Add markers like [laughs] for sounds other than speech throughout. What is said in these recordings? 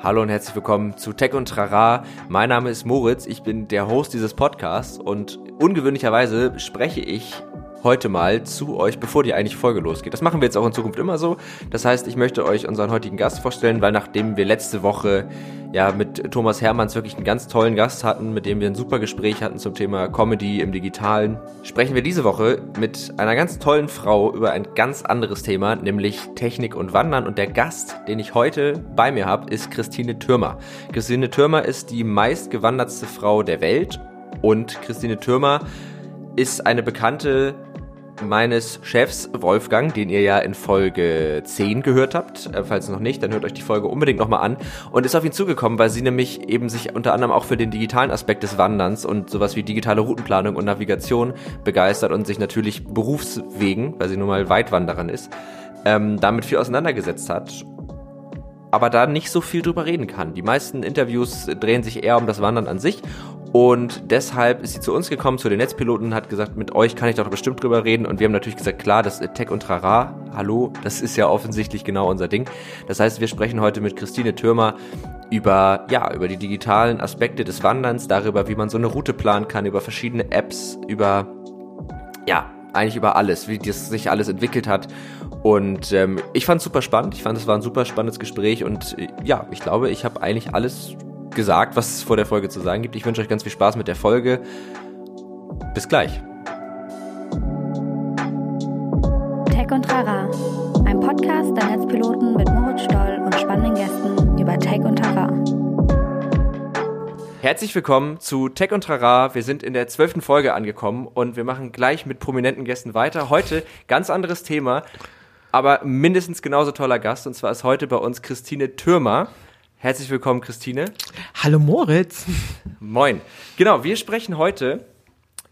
Hallo und herzlich willkommen zu Tech und Trara. Mein Name ist Moritz, ich bin der Host dieses Podcasts und ungewöhnlicherweise spreche ich heute mal zu euch, bevor die eigentlich Folge losgeht. Das machen wir jetzt auch in Zukunft immer so. Das heißt, ich möchte euch unseren heutigen Gast vorstellen, weil nachdem wir letzte Woche ja mit Thomas Hermanns wirklich einen ganz tollen Gast hatten, mit dem wir ein super Gespräch hatten zum Thema Comedy im Digitalen, sprechen wir diese Woche mit einer ganz tollen Frau über ein ganz anderes Thema, nämlich Technik und Wandern. Und der Gast, den ich heute bei mir habe, ist Christine Türmer. Christine Türmer ist die meistgewandertste Frau der Welt und Christine Türmer ist eine bekannte meines Chefs Wolfgang, den ihr ja in Folge 10 gehört habt. Äh, falls noch nicht, dann hört euch die Folge unbedingt nochmal an. Und ist auf ihn zugekommen, weil sie nämlich eben sich unter anderem auch für den digitalen Aspekt des Wanderns und sowas wie digitale Routenplanung und Navigation begeistert und sich natürlich berufswegen, weil sie nun mal Weitwanderin ist, ähm, damit viel auseinandergesetzt hat aber da nicht so viel drüber reden kann. Die meisten Interviews drehen sich eher um das Wandern an sich und deshalb ist sie zu uns gekommen, zu den Netzpiloten, und hat gesagt, mit euch kann ich doch bestimmt drüber reden. Und wir haben natürlich gesagt, klar, das Tech und Trara, hallo, das ist ja offensichtlich genau unser Ding. Das heißt, wir sprechen heute mit Christine Türmer über, ja, über die digitalen Aspekte des Wanderns, darüber, wie man so eine Route planen kann, über verschiedene Apps, über, ja, eigentlich über alles, wie das sich alles entwickelt hat. Und ähm, ich fand es super spannend. Ich fand, es war ein super spannendes Gespräch und äh, ja, ich glaube, ich habe eigentlich alles gesagt, was es vor der Folge zu sagen gibt. Ich wünsche euch ganz viel Spaß mit der Folge. Bis gleich. Tech und Trara, ein Podcast der Netzpiloten mit Moritz Stoll und spannenden Gästen über Tech und Trara. Herzlich willkommen zu Tech und Trara. Wir sind in der zwölften Folge angekommen und wir machen gleich mit prominenten Gästen weiter. Heute ganz anderes Thema, aber mindestens genauso toller Gast. Und zwar ist heute bei uns Christine Türmer. Herzlich willkommen, Christine. Hallo Moritz. [laughs] Moin. Genau, wir sprechen heute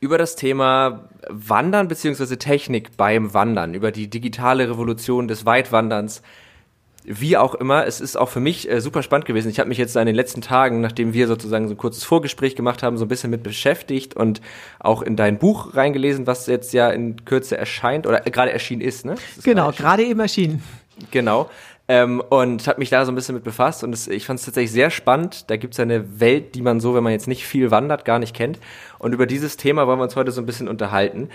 über das Thema Wandern bzw. Technik beim Wandern, über die digitale Revolution des Weitwanderns. Wie auch immer, es ist auch für mich äh, super spannend gewesen. Ich habe mich jetzt in den letzten Tagen, nachdem wir sozusagen so ein kurzes Vorgespräch gemacht haben, so ein bisschen mit beschäftigt und auch in dein Buch reingelesen, was jetzt ja in Kürze erscheint oder äh, gerade erschienen ist, ne? Ist genau, gerade eben erschienen. Genau. Ähm, und habe mich da so ein bisschen mit befasst und das, ich fand es tatsächlich sehr spannend. Da gibt es eine Welt, die man so, wenn man jetzt nicht viel wandert, gar nicht kennt. Und über dieses Thema wollen wir uns heute so ein bisschen unterhalten.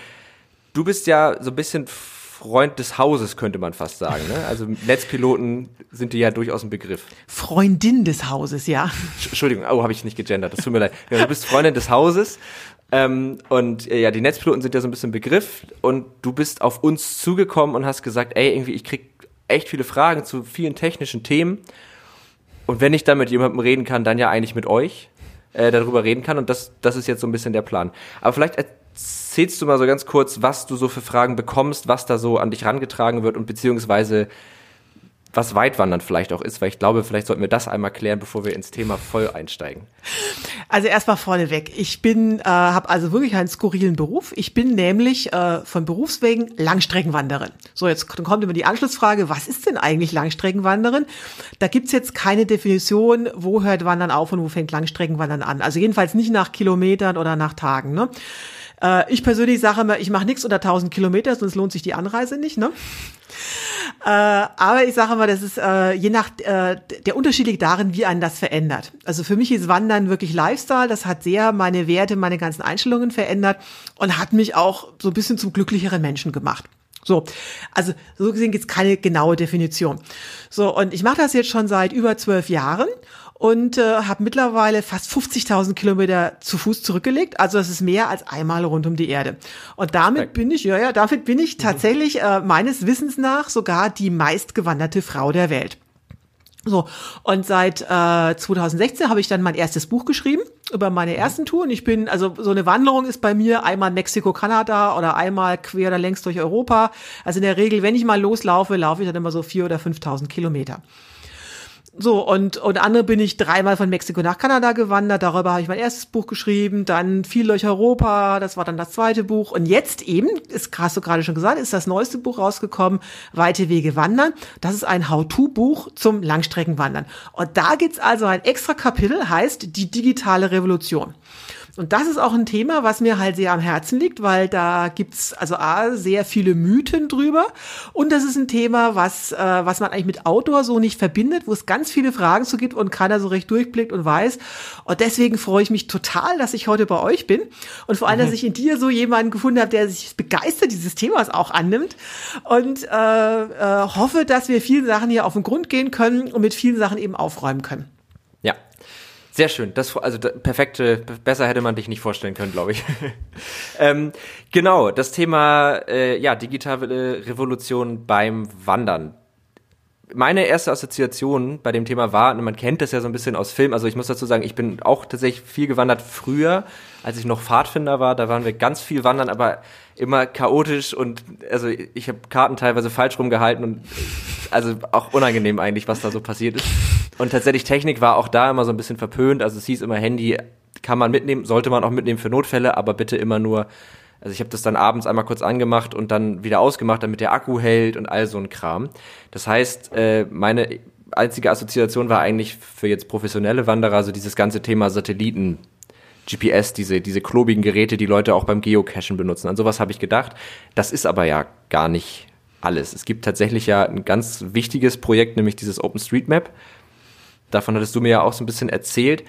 Du bist ja so ein bisschen Freund des Hauses, könnte man fast sagen. Ne? Also Netzpiloten sind dir ja durchaus ein Begriff. Freundin des Hauses, ja. Entschuldigung, oh, habe ich nicht gegendert, das tut mir leid. Ja, du bist Freundin des Hauses ähm, und äh, ja, die Netzpiloten sind ja so ein bisschen Begriff und du bist auf uns zugekommen und hast gesagt, ey, irgendwie, ich krieg echt viele Fragen zu vielen technischen Themen. Und wenn ich dann mit jemandem reden kann, dann ja eigentlich mit euch äh, darüber reden kann. Und das, das ist jetzt so ein bisschen der Plan. Aber vielleicht erzählst du mal so ganz kurz, was du so für Fragen bekommst, was da so an dich rangetragen wird und beziehungsweise was Weitwandern vielleicht auch ist, weil ich glaube, vielleicht sollten wir das einmal klären, bevor wir ins Thema voll einsteigen. Also erstmal vorneweg. Ich bin, äh, habe also wirklich einen skurrilen Beruf. Ich bin nämlich äh, von Berufswegen Langstreckenwanderin. So, jetzt kommt immer die Anschlussfrage, was ist denn eigentlich Langstreckenwanderin? Da gibt's jetzt keine Definition, wo hört Wandern auf und wo fängt Langstreckenwandern an. Also jedenfalls nicht nach Kilometern oder nach Tagen. Ne? Äh, ich persönlich sage immer, ich mache nichts unter 1000 Kilometer, sonst lohnt sich die Anreise nicht. Ne? [laughs] Äh, aber ich sage mal, das ist äh, je nach äh, der Unterschied liegt darin, wie einen das verändert. Also für mich ist Wandern wirklich Lifestyle. Das hat sehr meine Werte, meine ganzen Einstellungen verändert und hat mich auch so ein bisschen zum glücklicheren Menschen gemacht. So, also so gesehen gibt es keine genaue Definition. So, und ich mache das jetzt schon seit über zwölf Jahren und äh, habe mittlerweile fast 50.000 Kilometer zu Fuß zurückgelegt. Also das ist mehr als einmal rund um die Erde. Und damit bin ich, ja, ja, damit bin ich mhm. tatsächlich äh, meines Wissens nach sogar die meistgewanderte Frau der Welt. So, und seit äh, 2016 habe ich dann mein erstes Buch geschrieben über meine ersten Touren. Ich bin, also so eine Wanderung ist bei mir einmal Mexiko, Kanada oder einmal quer oder längs durch Europa. Also in der Regel, wenn ich mal loslaufe, laufe ich dann immer so vier oder 5.000 Kilometer. So, und, und andere bin ich dreimal von Mexiko nach Kanada gewandert. Darüber habe ich mein erstes Buch geschrieben. Dann viel durch Europa. Das war dann das zweite Buch. Und jetzt eben, ist, hast du gerade schon gesagt, ist das neueste Buch rausgekommen, Weite Wege wandern. Das ist ein How-To-Buch zum Langstreckenwandern. Und da gibt's also ein extra Kapitel, heißt die digitale Revolution. Und das ist auch ein Thema, was mir halt sehr am Herzen liegt, weil da gibt's also A, sehr viele Mythen drüber. Und das ist ein Thema, was, äh, was man eigentlich mit Outdoor so nicht verbindet, wo es ganz viele Fragen zu gibt und keiner so recht durchblickt und weiß. Und deswegen freue ich mich total, dass ich heute bei euch bin. Und vor allem, dass ich in dir so jemanden gefunden habe, der sich begeistert dieses Themas auch annimmt. Und äh, äh, hoffe, dass wir vielen Sachen hier auf den Grund gehen können und mit vielen Sachen eben aufräumen können. Sehr schön. Das, also perfekte, besser hätte man dich nicht vorstellen können, glaube ich. [laughs] ähm, genau, das Thema äh, ja, digitale Revolution beim Wandern. Meine erste Assoziation bei dem Thema war, man kennt das ja so ein bisschen aus Film, also ich muss dazu sagen, ich bin auch tatsächlich viel gewandert früher, als ich noch Pfadfinder war, da waren wir ganz viel wandern, aber immer chaotisch und also ich habe Karten teilweise falsch rumgehalten und also auch unangenehm eigentlich, was da so passiert ist. Und tatsächlich Technik war auch da immer so ein bisschen verpönt. Also es hieß immer Handy kann man mitnehmen, sollte man auch mitnehmen für Notfälle, aber bitte immer nur. Also ich habe das dann abends einmal kurz angemacht und dann wieder ausgemacht, damit der Akku hält und all so ein Kram. Das heißt, äh, meine einzige Assoziation war eigentlich für jetzt professionelle Wanderer so dieses ganze Thema Satelliten. GPS, diese, diese klobigen Geräte, die Leute auch beim Geocachen benutzen. An sowas habe ich gedacht. Das ist aber ja gar nicht alles. Es gibt tatsächlich ja ein ganz wichtiges Projekt, nämlich dieses OpenStreetMap. Davon hattest du mir ja auch so ein bisschen erzählt.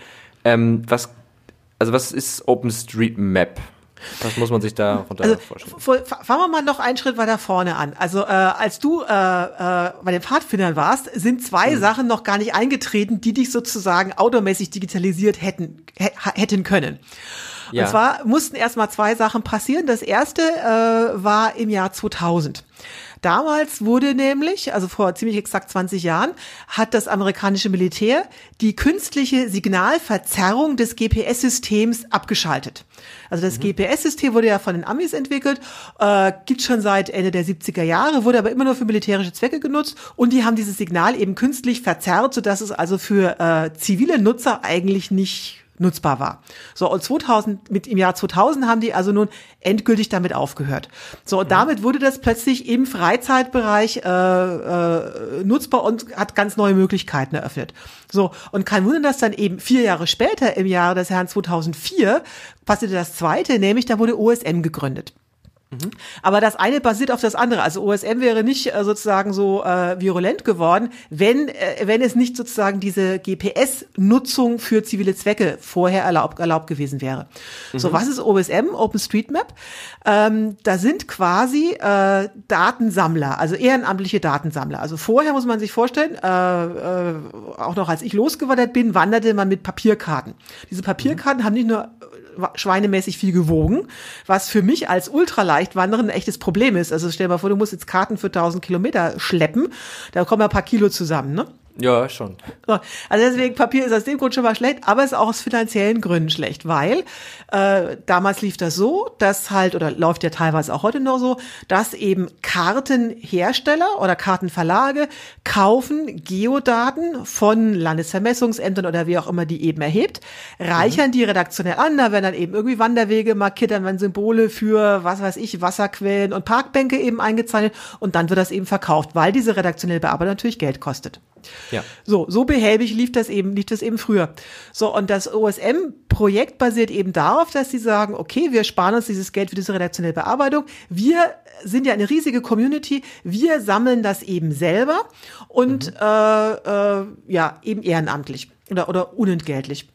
Ähm, was, also was ist OpenStreetMap? Was muss man sich da runter also, vorstellen? Fangen wir mal noch einen Schritt weiter vorne an. Also äh, als du äh, äh, bei den Pfadfindern warst, sind zwei mhm. Sachen noch gar nicht eingetreten, die dich sozusagen automäßig digitalisiert hätten, hätten können. Ja. Und zwar mussten erstmal zwei Sachen passieren. Das erste äh, war im Jahr 2000. Damals wurde nämlich, also vor ziemlich exakt 20 Jahren, hat das amerikanische Militär die künstliche Signalverzerrung des GPS-Systems abgeschaltet. Also das mhm. GPS-System wurde ja von den Amis entwickelt, äh, gibt schon seit Ende der 70er Jahre, wurde aber immer nur für militärische Zwecke genutzt und die haben dieses Signal eben künstlich verzerrt, sodass es also für äh, zivile Nutzer eigentlich nicht nutzbar war. So, und 2000, mit im Jahr 2000 haben die also nun endgültig damit aufgehört. So, und mhm. damit wurde das plötzlich im Freizeitbereich äh, äh, nutzbar und hat ganz neue Möglichkeiten eröffnet. So, und kein Wunder, dass dann eben vier Jahre später, im Jahre des Herrn 2004, passierte das Zweite, nämlich da wurde OSM gegründet. Mhm. Aber das eine basiert auf das andere. Also OSM wäre nicht äh, sozusagen so äh, virulent geworden, wenn, äh, wenn es nicht sozusagen diese GPS-Nutzung für zivile Zwecke vorher erlaubt, erlaubt gewesen wäre. Mhm. So, was ist OSM, OpenStreetMap? Ähm, da sind quasi äh, Datensammler, also ehrenamtliche Datensammler. Also vorher muss man sich vorstellen, äh, äh, auch noch als ich losgewandert bin, wanderte man mit Papierkarten. Diese Papierkarten mhm. haben nicht nur schweinemäßig viel gewogen, was für mich als Ultraleichtwanderer ein echtes Problem ist. Also stell dir mal vor, du musst jetzt Karten für 1000 Kilometer schleppen, da kommen ja ein paar Kilo zusammen, ne? Ja, schon. Also deswegen, Papier ist aus dem Grund schon mal schlecht, aber es ist auch aus finanziellen Gründen schlecht, weil äh, damals lief das so, dass halt, oder läuft ja teilweise auch heute noch so, dass eben Kartenhersteller oder Kartenverlage kaufen Geodaten von Landesvermessungsämtern oder wie auch immer die eben erhebt, reichern mhm. die redaktionell an, da werden dann eben irgendwie Wanderwege markiert, dann werden Symbole für, was weiß ich, Wasserquellen und Parkbänke eben eingezeichnet und dann wird das eben verkauft, weil diese redaktionelle Bearbeitung natürlich Geld kostet. Ja. So, so behäbig lief das eben, lief das eben früher. So, und das OSM-Projekt basiert eben darauf, dass sie sagen, okay, wir sparen uns dieses Geld für diese redaktionelle Bearbeitung. Wir sind ja eine riesige Community. Wir sammeln das eben selber und mhm. äh, äh, ja, eben ehrenamtlich oder, oder unentgeltlich.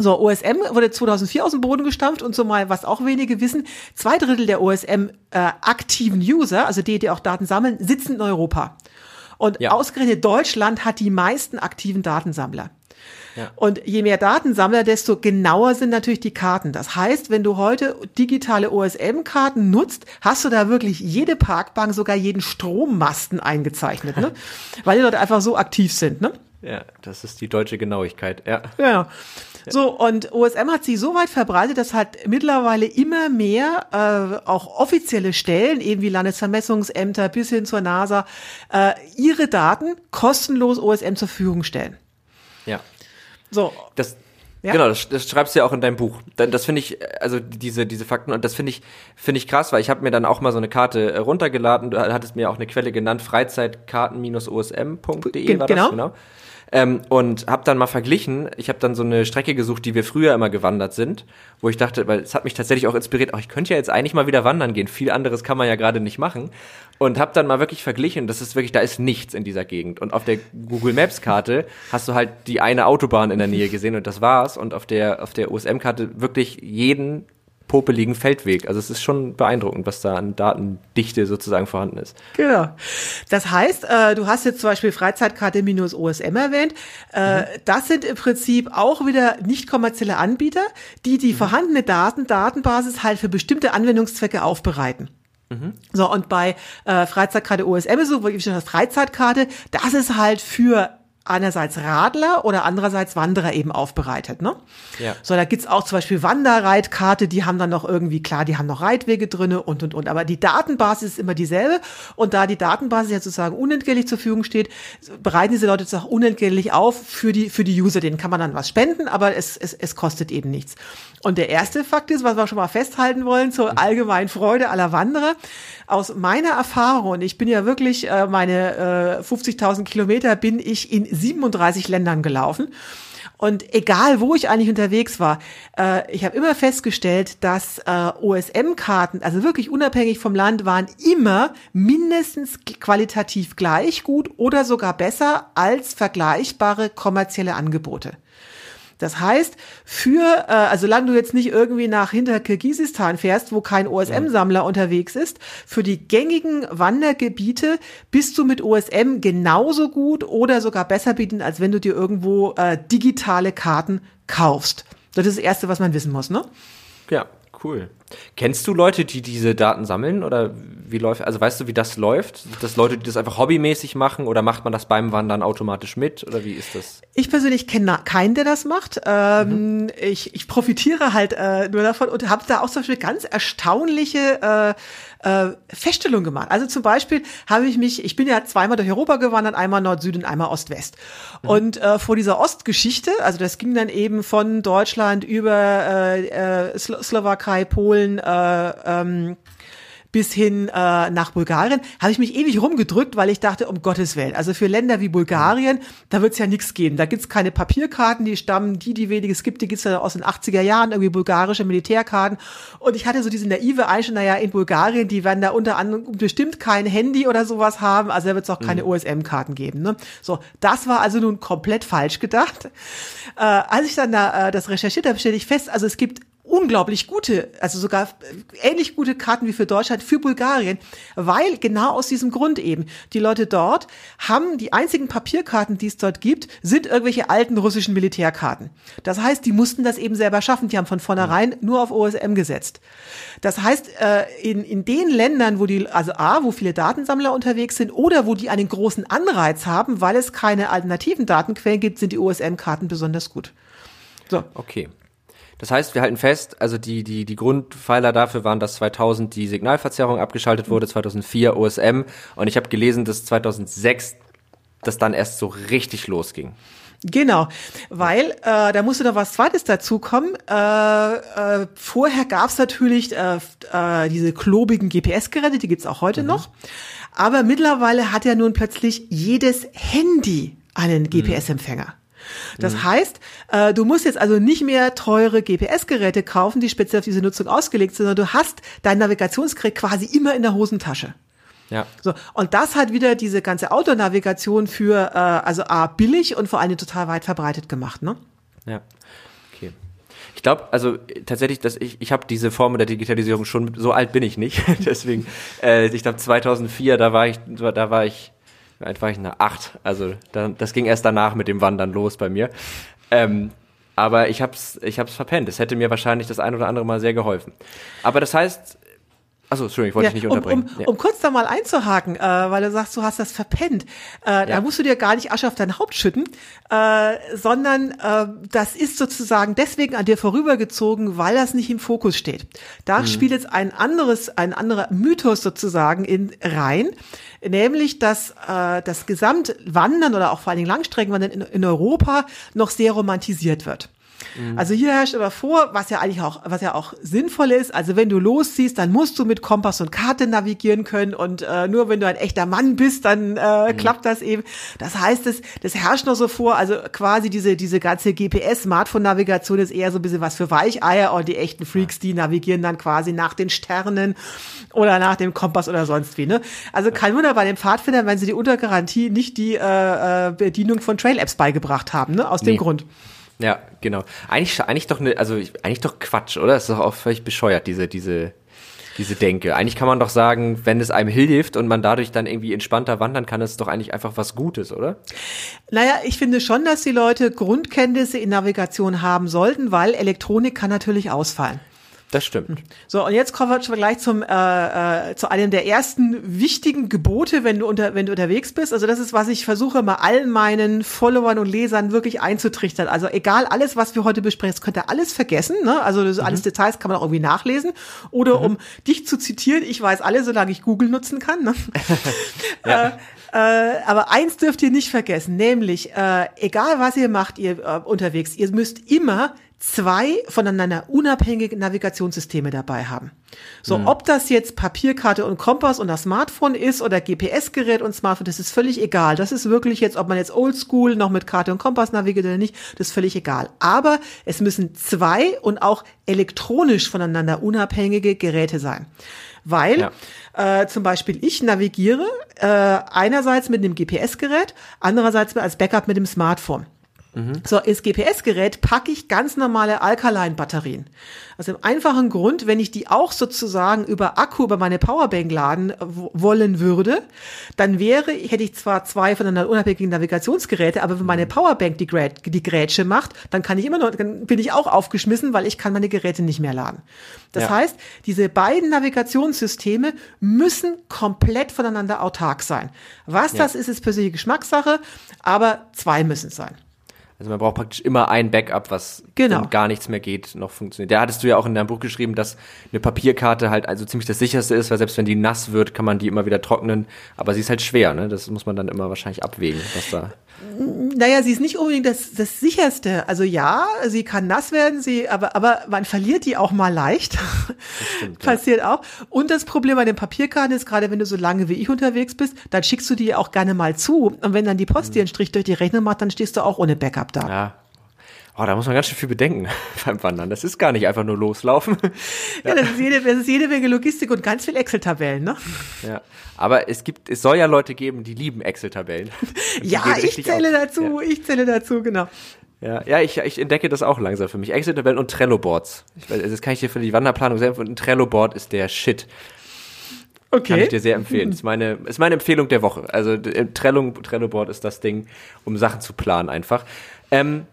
So, OSM wurde 2004 aus dem Boden gestampft und so mal, was auch wenige wissen, zwei Drittel der OSM äh, aktiven User, also die, die auch Daten sammeln, sitzen in Europa. Und ja. ausgerechnet Deutschland hat die meisten aktiven Datensammler. Ja. Und je mehr Datensammler, desto genauer sind natürlich die Karten. Das heißt, wenn du heute digitale OSM-Karten nutzt, hast du da wirklich jede Parkbank, sogar jeden Strommasten eingezeichnet, ne? [laughs] weil die dort einfach so aktiv sind. Ne? Ja, das ist die deutsche Genauigkeit. Ja. Ja. So, und OSM hat sich so weit verbreitet, dass halt mittlerweile immer mehr äh, auch offizielle Stellen, eben wie Landesvermessungsämter bis hin zur NASA, äh, ihre Daten kostenlos OSM zur Verfügung stellen. Ja. So. Das, ja. Genau, das, das schreibst du ja auch in deinem Buch. Das finde ich, also diese diese Fakten und das finde ich finde ich krass, weil ich habe mir dann auch mal so eine Karte äh, runtergeladen. Du hattest mir auch eine Quelle genannt, freizeitkarten-osm.de war genau. das genau. Ähm, und habe dann mal verglichen, ich habe dann so eine Strecke gesucht, die wir früher immer gewandert sind, wo ich dachte, weil es hat mich tatsächlich auch inspiriert, ach, ich könnte ja jetzt eigentlich mal wieder wandern gehen, viel anderes kann man ja gerade nicht machen. Und habe dann mal wirklich verglichen, das ist wirklich, da ist nichts in dieser Gegend. Und auf der Google Maps Karte hast du halt die eine Autobahn in der Nähe gesehen und das war's. Und auf der, auf der USM-Karte wirklich jeden popeligen Feldweg. Also es ist schon beeindruckend, was da an Datendichte sozusagen vorhanden ist. Genau. Das heißt, äh, du hast jetzt zum Beispiel Freizeitkarte minus OSM erwähnt. Äh, mhm. Das sind im Prinzip auch wieder nicht kommerzielle Anbieter, die die mhm. vorhandene Daten, Datenbasis halt für bestimmte Anwendungszwecke aufbereiten. Mhm. So, und bei äh, Freizeitkarte OSM ist so, wie schon das Freizeitkarte, das ist halt für einerseits Radler oder andererseits Wanderer eben aufbereitet. Ne? Ja. So, da gibt's auch zum Beispiel Wanderreitkarte, die haben dann noch irgendwie, klar, die haben noch Reitwege drinne und, und, und. Aber die Datenbasis ist immer dieselbe. Und da die Datenbasis ja sozusagen unentgeltlich zur Verfügung steht, bereiten diese Leute das auch unentgeltlich auf für die, für die User. Denen kann man dann was spenden, aber es, es, es kostet eben nichts. Und der erste Fakt ist, was wir schon mal festhalten wollen, zur allgemeinen Freude aller Wanderer. Aus meiner Erfahrung, ich bin ja wirklich, äh, meine äh, 50.000 Kilometer bin ich in 37 Ländern gelaufen. Und egal, wo ich eigentlich unterwegs war, äh, ich habe immer festgestellt, dass äh, OSM-Karten, also wirklich unabhängig vom Land, waren immer mindestens qualitativ gleich gut oder sogar besser als vergleichbare kommerzielle Angebote. Das heißt, für, äh, also solange du jetzt nicht irgendwie nach hinter Kirgisistan fährst, wo kein OSM-Sammler unterwegs ist, für die gängigen Wandergebiete bist du mit OSM genauso gut oder sogar besser bieten, als wenn du dir irgendwo äh, digitale Karten kaufst. Das ist das Erste, was man wissen muss, ne? Ja, cool. Kennst du Leute, die diese Daten sammeln oder wie läuft, also weißt du, wie das läuft? Sind das Leute, die das einfach hobbymäßig machen oder macht man das beim Wandern automatisch mit oder wie ist das? Ich persönlich kenne keinen, der das macht. Ähm, mhm. ich, ich profitiere halt äh, nur davon und habe da auch zum Beispiel ganz erstaunliche äh, äh, Feststellung gemacht. Also zum Beispiel habe ich mich, ich bin ja zweimal durch Europa gewandert, einmal Nord-Süd und einmal Ost-West. Mhm. Und äh, vor dieser Ostgeschichte, also das ging dann eben von Deutschland über äh, äh, Slowakei, Polen, äh, ähm, bis hin äh, nach Bulgarien, habe ich mich ewig rumgedrückt, weil ich dachte, um Gottes Willen, also für Länder wie Bulgarien, da wird es ja nichts geben. Da gibt's keine Papierkarten, die stammen, die, die wenig es gibt, die gibt's ja aus den 80er Jahren, irgendwie bulgarische Militärkarten. Und ich hatte so diese naive Einstellung, naja, in Bulgarien, die werden da unter anderem bestimmt kein Handy oder sowas haben, also da wird es auch keine mhm. OSM-Karten geben. Ne? So, das war also nun komplett falsch gedacht. Äh, als ich dann da äh, das recherchiert habe, stelle ich fest, also es gibt unglaublich gute, also sogar ähnlich gute Karten wie für Deutschland, für Bulgarien, weil genau aus diesem Grund eben, die Leute dort haben die einzigen Papierkarten, die es dort gibt, sind irgendwelche alten russischen Militärkarten. Das heißt, die mussten das eben selber schaffen, die haben von vornherein nur auf OSM gesetzt. Das heißt, äh, in, in den Ländern, wo die, also A, wo viele Datensammler unterwegs sind oder wo die einen großen Anreiz haben, weil es keine alternativen Datenquellen gibt, sind die OSM-Karten besonders gut. So. Okay. Das heißt, wir halten fest, also die, die, die Grundpfeiler dafür waren, dass 2000 die Signalverzerrung abgeschaltet wurde, 2004 OSM und ich habe gelesen, dass 2006 das dann erst so richtig losging. Genau, weil äh, da musste noch was Zweites dazukommen. Äh, äh, vorher gab's natürlich äh, äh, diese klobigen GPS-Geräte, die gibt's auch heute mhm. noch. Aber mittlerweile hat ja nun plötzlich jedes Handy einen mhm. GPS-Empfänger. Das mhm. heißt, äh, du musst jetzt also nicht mehr teure GPS-Geräte kaufen, die speziell auf diese Nutzung ausgelegt sind, sondern du hast dein Navigationsgerät quasi immer in der Hosentasche. Ja. So, und das hat wieder diese ganze Outdoor-Navigation für, äh, also A, billig und vor allem total weit verbreitet gemacht, ne? Ja. Okay. Ich glaube, also tatsächlich, dass ich, ich habe diese Form der Digitalisierung schon, so alt bin ich nicht. [laughs] Deswegen, äh, ich glaube 2004, da war ich, da war ich alt war ich? Na, acht. Also das ging erst danach mit dem Wandern los bei mir. Ähm, aber ich hab's, ich hab's verpennt. Es hätte mir wahrscheinlich das ein oder andere Mal sehr geholfen. Aber das heißt, Achso, Entschuldigung, ich wollte ja, dich nicht unterbrechen. Um, um, ja. um kurz da mal einzuhaken, äh, weil du sagst, du hast das verpennt. Äh, ja. Da musst du dir gar nicht Asche auf dein Haupt schütten, äh, sondern äh, das ist sozusagen deswegen an dir vorübergezogen, weil das nicht im Fokus steht. Da mhm. spielt jetzt ein anderes, ein anderer Mythos sozusagen in rein, nämlich dass äh, das Gesamtwandern oder auch vor allen Dingen Langstreckenwandern in, in Europa noch sehr romantisiert wird. Mhm. Also hier herrscht aber vor, was ja eigentlich auch, was ja auch sinnvoll ist. Also wenn du losziehst, dann musst du mit Kompass und Karte navigieren können und äh, nur wenn du ein echter Mann bist, dann äh, mhm. klappt das eben. Das heißt, es, das herrscht noch so vor. Also quasi diese diese ganze GPS-Smartphone-Navigation ist eher so ein bisschen was für Weicheier und die echten Freaks, die navigieren dann quasi nach den Sternen oder nach dem Kompass oder sonst wie. Ne? Also kein Wunder bei den Pfadfindern, wenn sie die unter Garantie nicht die äh, äh, Bedienung von Trail-Apps beigebracht haben, ne? aus nee. dem Grund. Ja, genau. Eigentlich, eigentlich doch ne, also eigentlich doch Quatsch, oder? Das ist doch auch völlig bescheuert, diese, diese, diese Denke. Eigentlich kann man doch sagen, wenn es einem hilft und man dadurch dann irgendwie entspannter wandern kann, ist es doch eigentlich einfach was Gutes, oder? Naja, ich finde schon, dass die Leute Grundkenntnisse in Navigation haben sollten, weil Elektronik kann natürlich ausfallen. Das stimmt. So, und jetzt kommen wir schon gleich zum, äh, äh, zu einem der ersten wichtigen Gebote, wenn du, unter, wenn du unterwegs bist. Also das ist, was ich versuche, mal allen meinen Followern und Lesern wirklich einzutrichtern. Also egal, alles, was wir heute besprechen, das könnt ihr alles vergessen. Ne? Also mhm. alles Details kann man auch irgendwie nachlesen. Oder mhm. um dich zu zitieren, ich weiß alle, solange ich Google nutzen kann. Ne? [laughs] ja. äh, äh, aber eins dürft ihr nicht vergessen, nämlich, äh, egal was ihr macht, ihr äh, unterwegs, ihr müsst immer zwei voneinander unabhängige Navigationssysteme dabei haben. So, mhm. ob das jetzt Papierkarte und Kompass und das Smartphone ist oder GPS-Gerät und Smartphone, das ist völlig egal. Das ist wirklich jetzt, ob man jetzt oldschool noch mit Karte und Kompass navigiert oder nicht, das ist völlig egal. Aber es müssen zwei und auch elektronisch voneinander unabhängige Geräte sein. Weil ja. äh, zum Beispiel ich navigiere äh, einerseits mit einem GPS-Gerät, andererseits als Backup mit dem Smartphone. Mhm. So, ins GPS-Gerät packe ich ganz normale Alkaline-Batterien. Also im einfachen Grund, wenn ich die auch sozusagen über Akku, über meine Powerbank laden wollen würde, dann wäre, hätte ich zwar zwei voneinander unabhängigen Navigationsgeräte, aber wenn meine Powerbank die, Grä die Grätsche macht, dann kann ich immer noch, dann bin ich auch aufgeschmissen, weil ich kann meine Geräte nicht mehr laden. Das ja. heißt, diese beiden Navigationssysteme müssen komplett voneinander autark sein. Was ja. das ist, ist persönliche Geschmackssache, aber zwei müssen sein. Also man braucht praktisch immer ein Backup, was genau. gar nichts mehr geht, noch funktioniert. Da hattest du ja auch in deinem Buch geschrieben, dass eine Papierkarte halt also ziemlich das sicherste ist, weil selbst wenn die nass wird, kann man die immer wieder trocknen. Aber sie ist halt schwer, ne? Das muss man dann immer wahrscheinlich abwägen, was da. Naja, sie ist nicht unbedingt das, das sicherste. Also ja, sie kann nass werden, sie, aber, aber man verliert die auch mal leicht. Stimmt, [laughs] Passiert ja. auch. Und das Problem bei den Papierkarten ist, gerade wenn du so lange wie ich unterwegs bist, dann schickst du die auch gerne mal zu. Und wenn dann die Post mhm. dir einen Strich durch die Rechnung macht, dann stehst du auch ohne Backup da. Ja, Oh, da muss man ganz schön viel bedenken [laughs] beim Wandern. Das ist gar nicht einfach nur loslaufen. [laughs] Ja, das, ist jede, das ist jede Menge Logistik und ganz viel Excel-Tabellen, ne? Ja, aber es gibt, es soll ja Leute geben, die lieben Excel-Tabellen. [laughs] ja, ich zähle auf. dazu, ja. ich zähle dazu, genau. Ja, ja ich, ich entdecke das auch langsam für mich. Excel-Tabellen und Trello-Boards. Das kann ich dir für die Wanderplanung sagen. Und ein Trello-Board ist der Shit. Okay. Kann ich dir sehr empfehlen. ist meine, ist meine Empfehlung der Woche. Also Trello, Trello-Board ist das Ding, um Sachen zu planen einfach. Ähm,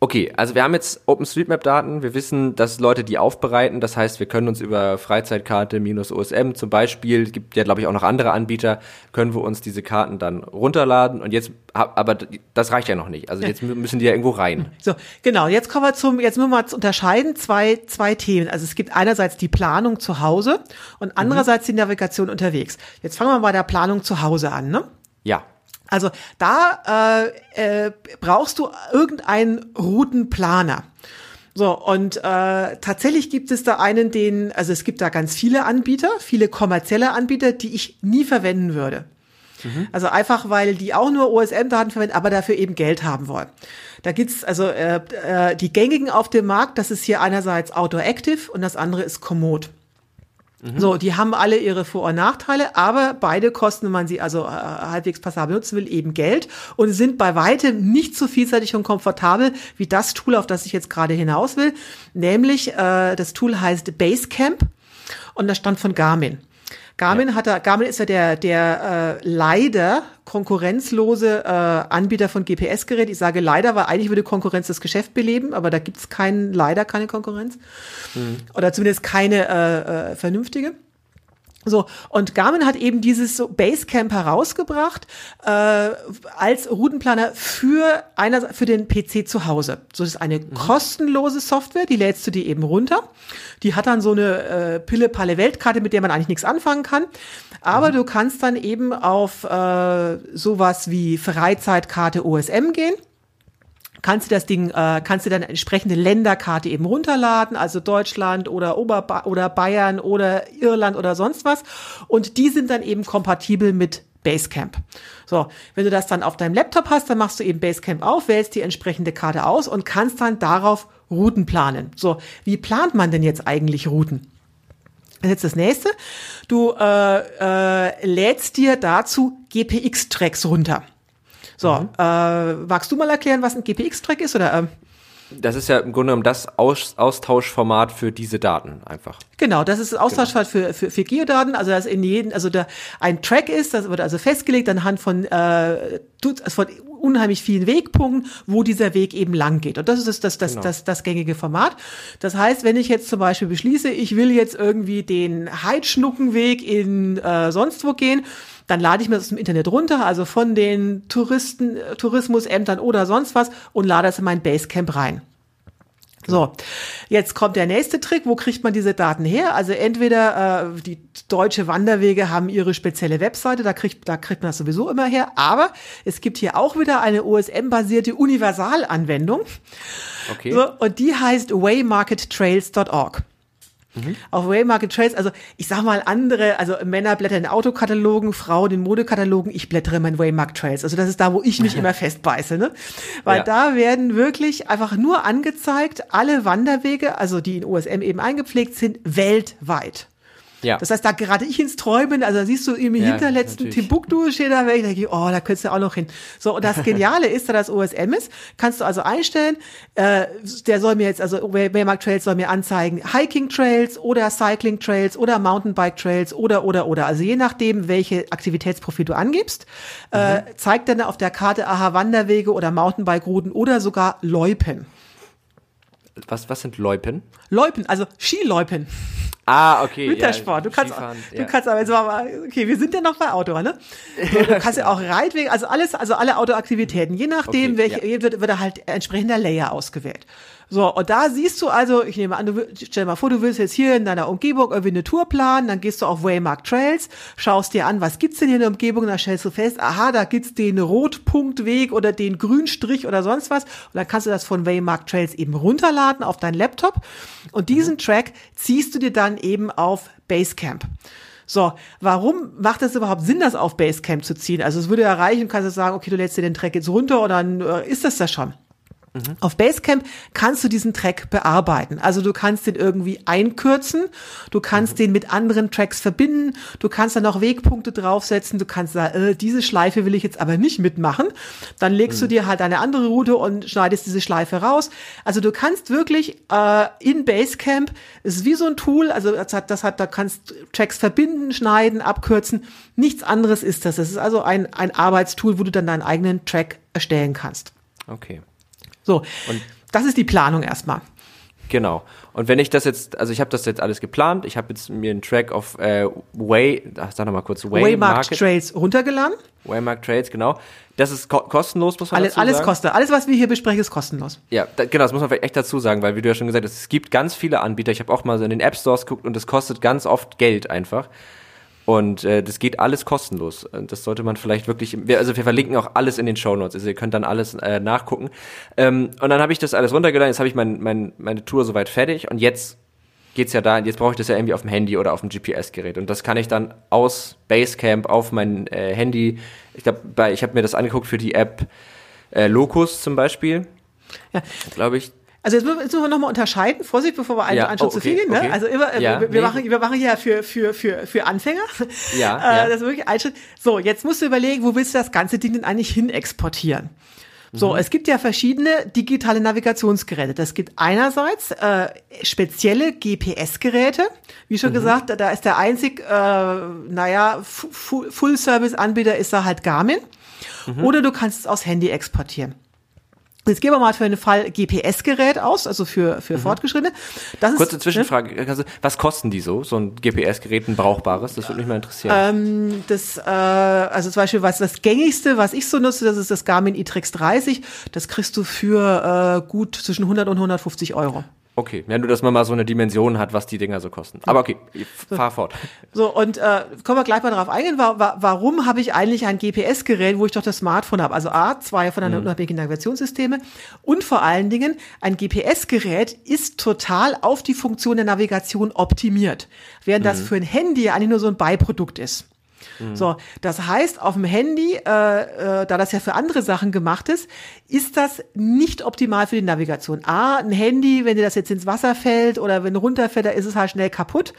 Okay, also wir haben jetzt OpenStreetMap-Daten. Wir wissen, dass Leute die aufbereiten. Das heißt, wir können uns über Freizeitkarte minus OSM zum Beispiel, gibt ja glaube ich auch noch andere Anbieter, können wir uns diese Karten dann runterladen. Und jetzt, aber das reicht ja noch nicht. Also jetzt müssen die ja irgendwo rein. [laughs] So, genau. Jetzt kommen wir zum, jetzt müssen wir mal unterscheiden zwei, zwei Themen. Also es gibt einerseits die Planung zu Hause und andererseits mhm. die Navigation unterwegs. Jetzt fangen wir mal bei der Planung zu Hause an, ne? Ja. Also da äh, äh, brauchst du irgendeinen Routenplaner. So, und äh, tatsächlich gibt es da einen, den, also es gibt da ganz viele Anbieter, viele kommerzielle Anbieter, die ich nie verwenden würde. Mhm. Also einfach, weil die auch nur OSM-Daten verwenden, aber dafür eben Geld haben wollen. Da gibt's also äh, äh, die gängigen auf dem Markt, das ist hier einerseits Outdoor Active und das andere ist Komoot. Mhm. So, die haben alle ihre Vor- und Nachteile, aber beide kosten, wenn man sie also äh, halbwegs passabel nutzen will, eben Geld und sind bei weitem nicht so vielseitig und komfortabel wie das Tool, auf das ich jetzt gerade hinaus will. Nämlich, äh, das Tool heißt Basecamp und das stand von Garmin. Garmin ja. hat da, Garmin ist ja der, der äh, leider konkurrenzlose äh, Anbieter von GPS-Gerät. Ich sage leider, weil eigentlich würde Konkurrenz das Geschäft beleben, aber da gibt's keinen, leider keine Konkurrenz. Mhm. Oder zumindest keine äh, äh, vernünftige. So, und Garmin hat eben dieses so Basecamp herausgebracht äh, als Routenplaner für einer für den PC zu Hause. So das ist eine mhm. kostenlose Software, die lädst du dir eben runter. Die hat dann so eine äh, Pille-Palle-Weltkarte, mit der man eigentlich nichts anfangen kann. Aber mhm. du kannst dann eben auf äh, sowas wie Freizeitkarte OSM gehen kannst du das Ding, äh, kannst du dann entsprechende Länderkarte eben runterladen, also Deutschland oder Ober oder Bayern oder Irland oder sonst was. Und die sind dann eben kompatibel mit Basecamp. So, wenn du das dann auf deinem Laptop hast, dann machst du eben Basecamp auf, wählst die entsprechende Karte aus und kannst dann darauf Routen planen. So, wie plant man denn jetzt eigentlich Routen? Jetzt das nächste. Du äh, äh, lädst dir dazu GPX-Tracks runter. So, mhm. äh, magst du mal erklären, was ein GPX-Track ist oder? Ähm? Das ist ja im Grunde genommen das Aus Austauschformat für diese Daten einfach. Genau, das ist das Austauschformat genau. für, für, für Geodaten, also das in jedem, also da ein Track ist, das wird also festgelegt anhand von, äh, von unheimlich vielen Wegpunkten, wo dieser Weg eben lang geht. Und das ist das, das, das, genau. das, das gängige Format. Das heißt, wenn ich jetzt zum Beispiel beschließe, ich will jetzt irgendwie den Heidschnuckenweg in äh, sonst wo gehen, dann lade ich mir das aus dem Internet runter, also von den Touristen, Tourismusämtern oder sonst was und lade es in mein Basecamp rein. So, jetzt kommt der nächste Trick. Wo kriegt man diese Daten her? Also entweder äh, die deutsche Wanderwege haben ihre spezielle Webseite, da kriegt, da kriegt man das sowieso immer her. Aber es gibt hier auch wieder eine OSM-basierte Universalanwendung. Okay. So, und die heißt waymarkettrails.org. Mhm. Auf Waymarket Trails, also ich sag mal andere, also Männer blättern in Autokatalogen, Frauen in Modekatalogen, ich blättere in meinen Waymarket Trails. Also das ist da, wo ich mich immer festbeiße, ne? Weil ja. da werden wirklich einfach nur angezeigt, alle Wanderwege, also die in OSM eben eingepflegt sind, weltweit. Ja. Das heißt, da gerade ich ins Träumen, also da siehst du im ja, hinterletzten natürlich. Timbuktu steht da, ich denke, oh, da könntest du auch noch hin. So, und das [laughs] Geniale ist, da das OSM ist, kannst du also einstellen, äh, der soll mir jetzt, also Waymark Trails soll mir anzeigen, Hiking Trails oder Cycling Trails oder Mountainbike Trails oder, oder, oder. Also je nachdem, welche Aktivitätsprofil du angibst, äh, mhm. äh, zeigt dann auf der Karte, aha, Wanderwege oder Mountainbike-Routen oder sogar Loipen. Was, was sind Loipen? Loipen, also Skiloipen. Ah, okay. Wintersport. Ja, du kannst, du kannst aber jetzt mal, okay, wir sind ja noch bei Outdoor, ne? Du [laughs] kannst ja auch Reitwege, also alles, also alle Outdoor-Aktivitäten. Je nachdem, okay, welche, ja. wird, wird halt entsprechender Layer ausgewählt. So, und da siehst du also, ich nehme an, du, stell dir mal vor, du willst jetzt hier in deiner Umgebung irgendwie eine Tour planen, dann gehst du auf Waymark Trails, schaust dir an, was gibt's denn hier in der Umgebung, dann stellst du fest, aha, da gibt's den Rotpunktweg oder den Grünstrich oder sonst was, und dann kannst du das von Waymark Trails eben runterladen auf deinen Laptop, und diesen mhm. Track ziehst du dir dann eben auf Basecamp. So, warum macht es überhaupt Sinn, das auf Basecamp zu ziehen? Also es würde erreichen, kannst du sagen, okay, du lädst dir den Track jetzt runter und dann äh, ist das das schon. Mhm. Auf Basecamp kannst du diesen Track bearbeiten. Also du kannst den irgendwie einkürzen, du kannst mhm. den mit anderen Tracks verbinden, du kannst da noch Wegpunkte draufsetzen, du kannst sagen, äh, diese Schleife will ich jetzt aber nicht mitmachen. Dann legst mhm. du dir halt eine andere Route und schneidest diese Schleife raus. Also du kannst wirklich äh, in Basecamp, es ist wie so ein Tool, also das hat, das hat, da kannst Tracks verbinden, schneiden, abkürzen. Nichts anderes ist das. Das ist also ein, ein Arbeitstool, wo du dann deinen eigenen Track erstellen kannst. Okay. So, und das ist die Planung erstmal. Genau. Und wenn ich das jetzt, also ich habe das jetzt alles geplant, ich habe jetzt mir einen Track auf äh, Way, sag noch mal kurz, Way Waymark Market, Trails runtergeladen. Waymark Trails, genau. Das ist ko kostenlos, muss man alles, dazu sagen. Alles kostet. Alles, was wir hier besprechen, ist kostenlos. Ja, da, genau, das muss man vielleicht echt dazu sagen, weil wie du ja schon gesagt hast, es gibt ganz viele Anbieter. Ich habe auch mal so in den App Stores geguckt und das kostet ganz oft Geld einfach. Und äh, das geht alles kostenlos. Das sollte man vielleicht wirklich, also wir verlinken auch alles in den Show Notes, also ihr könnt dann alles äh, nachgucken. Ähm, und dann habe ich das alles runtergeladen, jetzt habe ich mein, mein, meine Tour soweit fertig und jetzt geht's ja da, jetzt brauche ich das ja irgendwie auf dem Handy oder auf dem GPS-Gerät. Und das kann ich dann aus Basecamp auf mein äh, Handy, ich glaube, ich habe mir das angeguckt für die App äh, Locus zum Beispiel. Ja. Glaube ich, also jetzt, müssen wir nochmal unterscheiden, Vorsicht, bevor wir einen, ja, einen Schritt oh, okay, zu viel gehen. Ne? Okay. Also immer, äh, ja, wir, nee. machen, wir machen ja für, für, für, für Anfänger. Ja, [laughs] äh. Das ist wirklich ein Schritt. So, jetzt musst du überlegen, wo willst du das ganze Ding denn eigentlich hin exportieren? So, mhm. es gibt ja verschiedene digitale Navigationsgeräte. Das gibt einerseits äh, spezielle GPS-Geräte. Wie schon mhm. gesagt, da ist der einzig, äh, naja, Full-Service-Anbieter ist da halt Garmin. Mhm. Oder du kannst es aus Handy exportieren. Jetzt gehen wir mal für einen Fall GPS-Gerät aus, also für, für mhm. Fortgeschrittene. Das Kurze ist, Zwischenfrage, ne? was kosten die so, so ein GPS-Gerät, ein brauchbares? Das würde mich mal interessieren. Ähm, das, äh, also zum Beispiel, was das gängigste, was ich so nutze, das ist das Garmin iTrex 30. Das kriegst du für äh, gut zwischen 100 und 150 Euro. Okay, ja, nur dass man mal so eine Dimension hat, was die Dinger so kosten. Aber okay, fahr fort. So, und äh, können wir gleich mal darauf eingehen, wa wa warum habe ich eigentlich ein GPS-Gerät, wo ich doch das Smartphone habe? Also A, zwei voneinander mhm. unabhängige Navigationssysteme und vor allen Dingen, ein GPS-Gerät ist total auf die Funktion der Navigation optimiert, während mhm. das für ein Handy eigentlich nur so ein Beiprodukt ist. Mhm. So, das heißt, auf dem Handy, äh, äh, da das ja für andere Sachen gemacht ist, ist das nicht optimal für die Navigation. A, ein Handy, wenn dir das jetzt ins Wasser fällt oder wenn runterfällt, da ist es halt schnell kaputt.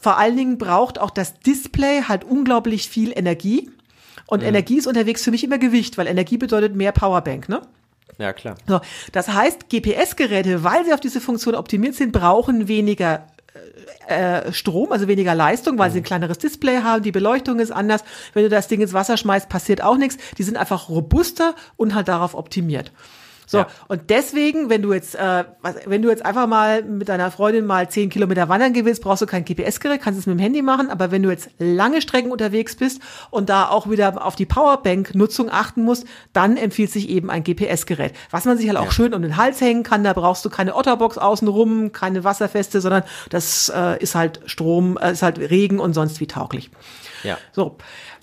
Vor allen Dingen braucht auch das Display halt unglaublich viel Energie. Und mhm. Energie ist unterwegs für mich immer Gewicht, weil Energie bedeutet mehr Powerbank, ne? Ja, klar. So, das heißt, GPS-Geräte, weil sie auf diese Funktion optimiert sind, brauchen weniger äh, Strom, also weniger Leistung, weil sie ein kleineres Display haben, die Beleuchtung ist anders. Wenn du das Ding ins Wasser schmeißt, passiert auch nichts. Die sind einfach robuster und halt darauf optimiert. So, ja. und deswegen, wenn du jetzt, äh, wenn du jetzt einfach mal mit deiner Freundin mal zehn Kilometer wandern gehen willst, brauchst du kein GPS-Gerät, kannst es mit dem Handy machen, aber wenn du jetzt lange Strecken unterwegs bist und da auch wieder auf die Powerbank-Nutzung achten musst, dann empfiehlt sich eben ein GPS-Gerät. Was man sich halt auch ja. schön um den Hals hängen kann, da brauchst du keine Otterbox außenrum, keine wasserfeste, sondern das äh, ist halt Strom, äh, ist halt Regen und sonst wie tauglich. Ja. So.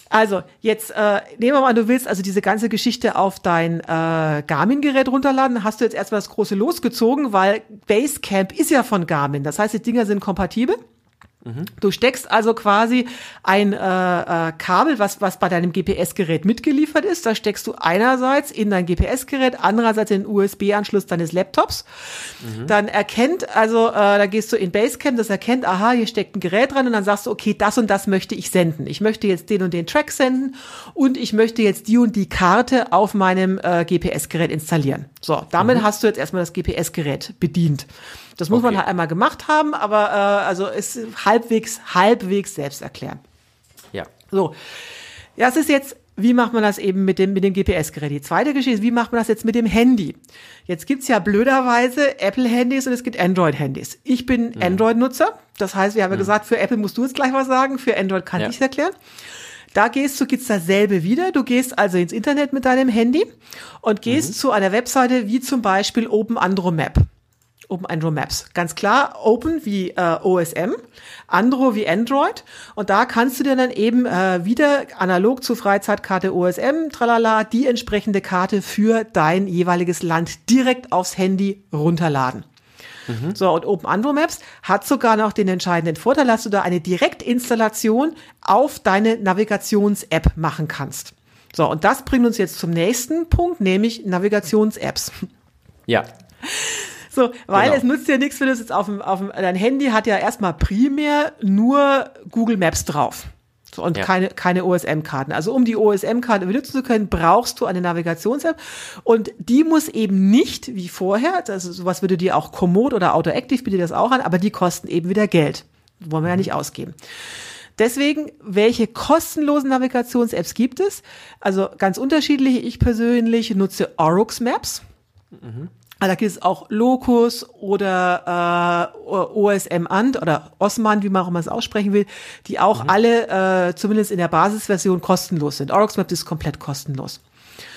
Also, jetzt äh, nehmen wir mal, du willst also diese ganze Geschichte auf dein äh, Garmin-Gerät runterladen. Hast du jetzt erstmal das große losgezogen, weil Basecamp ist ja von Garmin. Das heißt, die Dinger sind kompatibel. Du steckst also quasi ein äh, äh, Kabel, was, was bei deinem GPS-Gerät mitgeliefert ist. Da steckst du einerseits in dein GPS-Gerät, andererseits in den USB-Anschluss deines Laptops. Mhm. Dann erkennt, also äh, da gehst du in Basecamp, das erkennt, aha, hier steckt ein Gerät dran und dann sagst du, okay, das und das möchte ich senden. Ich möchte jetzt den und den Track senden und ich möchte jetzt die und die Karte auf meinem äh, GPS-Gerät installieren. So, damit mhm. hast du jetzt erstmal das GPS-Gerät bedient. Das muss okay. man halt einmal gemacht haben, aber äh, also ist halbwegs, halbwegs selbst erklären. Ja. So. Das ist jetzt, wie macht man das eben mit dem, mit dem GPS-Gerät? Die zweite Geschichte ist, wie macht man das jetzt mit dem Handy? Jetzt gibt's ja blöderweise Apple-Handys und es gibt Android-Handys. Ich bin mhm. Android-Nutzer. Das heißt, wir haben ja mhm. gesagt, für Apple musst du jetzt gleich was sagen, für Android kann ja. ich erklären. Da gehst du, gibt's dasselbe wieder. Du gehst also ins Internet mit deinem Handy und gehst mhm. zu einer Webseite wie zum Beispiel Open Andro Map. Open Android Maps. Ganz klar, Open wie äh, OSM, Andro wie Android. Und da kannst du dir dann eben äh, wieder analog zur Freizeitkarte OSM, tralala, die entsprechende Karte für dein jeweiliges Land direkt aufs Handy runterladen. Mhm. So, und Open Andro Maps hat sogar noch den entscheidenden Vorteil, dass du da eine Direktinstallation auf deine Navigations-App machen kannst. So, und das bringt uns jetzt zum nächsten Punkt, nämlich Navigations-Apps. Ja. So, weil genau. es nutzt ja nichts, wenn du es jetzt auf dem, auf dem, dein Handy hat ja erstmal primär nur Google Maps drauf. So, und ja. keine, keine OSM-Karten. Also um die OSM-Karte benutzen zu können, brauchst du eine Navigations-App. Und die muss eben nicht wie vorher, also sowas würde dir auch Komoot oder AutoActive bietet das auch an, aber die kosten eben wieder Geld. wollen wir ja mhm. nicht ausgeben. Deswegen, welche kostenlosen Navigations-Apps gibt es? Also ganz unterschiedliche. Ich persönlich nutze Orux Maps. Mhm. Da gibt es auch Locus oder äh, OSM Ant oder Osman, wie man auch immer es aussprechen will, die auch mhm. alle äh, zumindest in der Basisversion kostenlos sind. Orux Maps ist komplett kostenlos.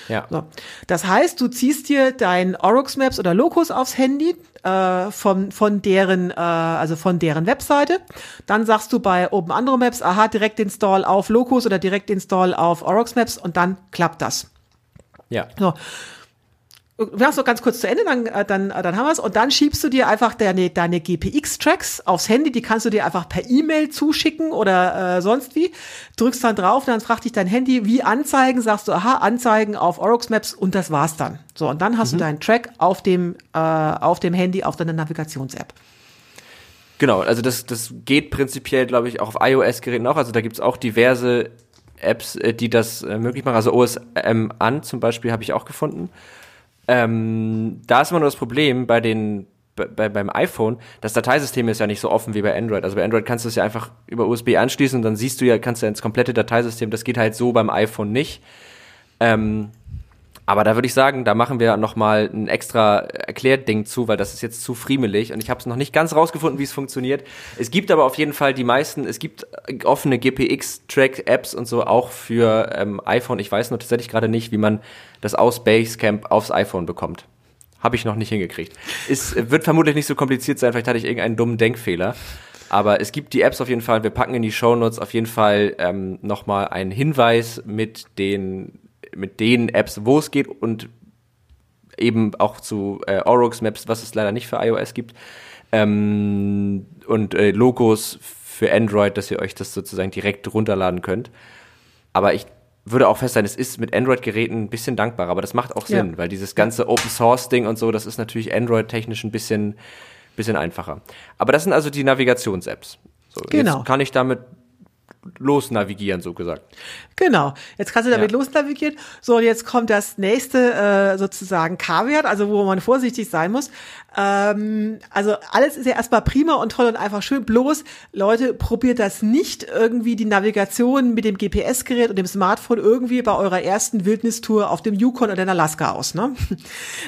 Ja. So. Das heißt, du ziehst dir dein Orux Maps oder Locus aufs Handy äh, von, von deren, äh, also von deren Webseite. Dann sagst du bei Open Andro Maps, aha, direkt install auf Locus oder direkt install auf Orux Maps und dann klappt das. Ja. So wir haben es noch ganz kurz zu Ende, dann, äh, dann, äh, dann haben wir es. Und dann schiebst du dir einfach deine, deine GPX-Tracks aufs Handy, die kannst du dir einfach per E-Mail zuschicken oder äh, sonst wie. Drückst dann drauf, dann fragt dich dein Handy, wie anzeigen, sagst du, aha, anzeigen auf Orox Maps und das war's dann. So, und dann hast mhm. du deinen Track auf dem, äh, auf dem Handy, auf deiner Navigations-App. Genau, also das, das geht prinzipiell, glaube ich, auch auf iOS-Geräten auch. Also da gibt's auch diverse Apps, äh, die das äh, möglich machen. Also OSM an zum Beispiel habe ich auch gefunden. Ähm, da ist immer nur das Problem bei den bei, beim iPhone, das Dateisystem ist ja nicht so offen wie bei Android. Also bei Android kannst du es ja einfach über USB anschließen und dann siehst du ja, kannst du ja ins komplette Dateisystem. Das geht halt so beim iPhone nicht. Ähm, aber da würde ich sagen, da machen wir nochmal ein extra Erklärding zu, weil das ist jetzt zu friemelig und ich habe es noch nicht ganz rausgefunden, wie es funktioniert. Es gibt aber auf jeden Fall die meisten, es gibt offene GPX-Track-Apps und so auch für ähm, iPhone. Ich weiß nur tatsächlich gerade nicht, wie man das aus Basecamp aufs iPhone bekommt. Habe ich noch nicht hingekriegt. Es wird vermutlich nicht so kompliziert sein, vielleicht hatte ich irgendeinen dummen Denkfehler. Aber es gibt die Apps auf jeden Fall. Wir packen in die Show Notes auf jeden Fall ähm, nochmal einen Hinweis mit den, mit den Apps, wo es geht und eben auch zu äh, Orox Maps, was es leider nicht für iOS gibt. Ähm, und äh, Logos für Android, dass ihr euch das sozusagen direkt runterladen könnt. Aber ich würde auch feststellen, es ist mit Android-Geräten ein bisschen dankbarer, aber das macht auch Sinn, ja. weil dieses ganze Open-Source-Ding und so, das ist natürlich Android-technisch ein bisschen, bisschen einfacher. Aber das sind also die Navigations-Apps. So, genau. Jetzt kann ich damit losnavigieren, so gesagt. Genau. Jetzt kannst du damit ja. losnavigieren. So, und jetzt kommt das nächste äh, sozusagen Kaviar, also wo man vorsichtig sein muss. Ähm, also alles ist ja erstmal prima und toll und einfach schön. Bloß, Leute, probiert das nicht irgendwie die Navigation mit dem GPS-Gerät und dem Smartphone irgendwie bei eurer ersten Wildnistour auf dem Yukon oder in Alaska aus, ne?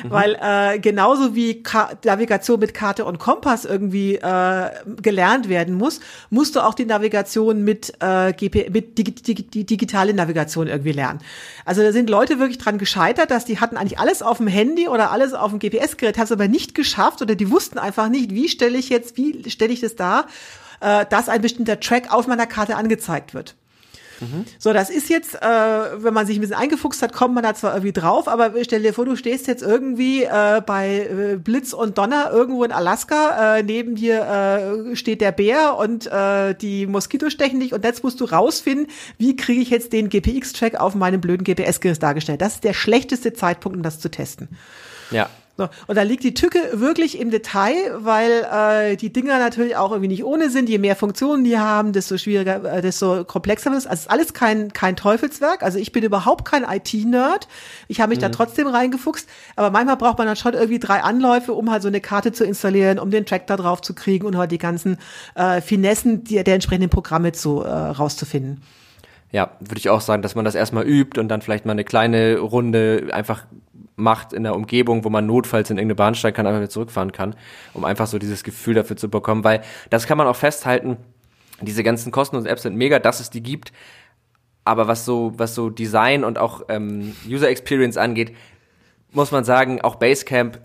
Mhm. Weil äh, genauso wie Ka Navigation mit Karte und Kompass irgendwie äh, gelernt werden muss, musst du auch die Navigation mit äh, GP mit dig dig dig digitale Navigation irgendwie lernen. Also da sind Leute wirklich dran gescheitert, dass die hatten eigentlich alles auf dem Handy oder alles auf dem GPS-Gerät, haben es aber nicht geschafft oder die wussten einfach nicht, wie stelle ich jetzt, wie stelle ich das dar, äh, dass ein bestimmter Track auf meiner Karte angezeigt wird. Mhm. So, das ist jetzt, äh, wenn man sich ein bisschen eingefuchst hat, kommt man da zwar irgendwie drauf, aber stell dir vor, du stehst jetzt irgendwie äh, bei äh, Blitz und Donner irgendwo in Alaska, äh, neben dir äh, steht der Bär und äh, die Moskitos stechen dich und jetzt musst du rausfinden, wie kriege ich jetzt den GPX-Track auf meinem blöden GPS-Gerät dargestellt. Das ist der schlechteste Zeitpunkt, um das zu testen. Ja, so, und da liegt die Tücke wirklich im Detail, weil äh, die Dinger natürlich auch irgendwie nicht ohne sind. Je mehr Funktionen die haben, desto schwieriger, äh, desto komplexer wird es. Also ist alles kein, kein Teufelswerk. Also ich bin überhaupt kein IT-Nerd. Ich habe mich mhm. da trotzdem reingefuchst. Aber manchmal braucht man dann schon irgendwie drei Anläufe, um halt so eine Karte zu installieren, um den Track da drauf zu kriegen und halt die ganzen äh, Finessen die, der entsprechenden Programme zu äh, rauszufinden. Ja, würde ich auch sagen, dass man das erstmal übt und dann vielleicht mal eine kleine Runde einfach macht in der Umgebung, wo man notfalls in irgendeine Bahn steigen kann, einfach wieder zurückfahren kann, um einfach so dieses Gefühl dafür zu bekommen, weil das kann man auch festhalten, diese ganzen kostenlosen Apps sind mega, dass es die gibt, aber was so, was so Design und auch ähm, User Experience angeht, muss man sagen, auch Basecamp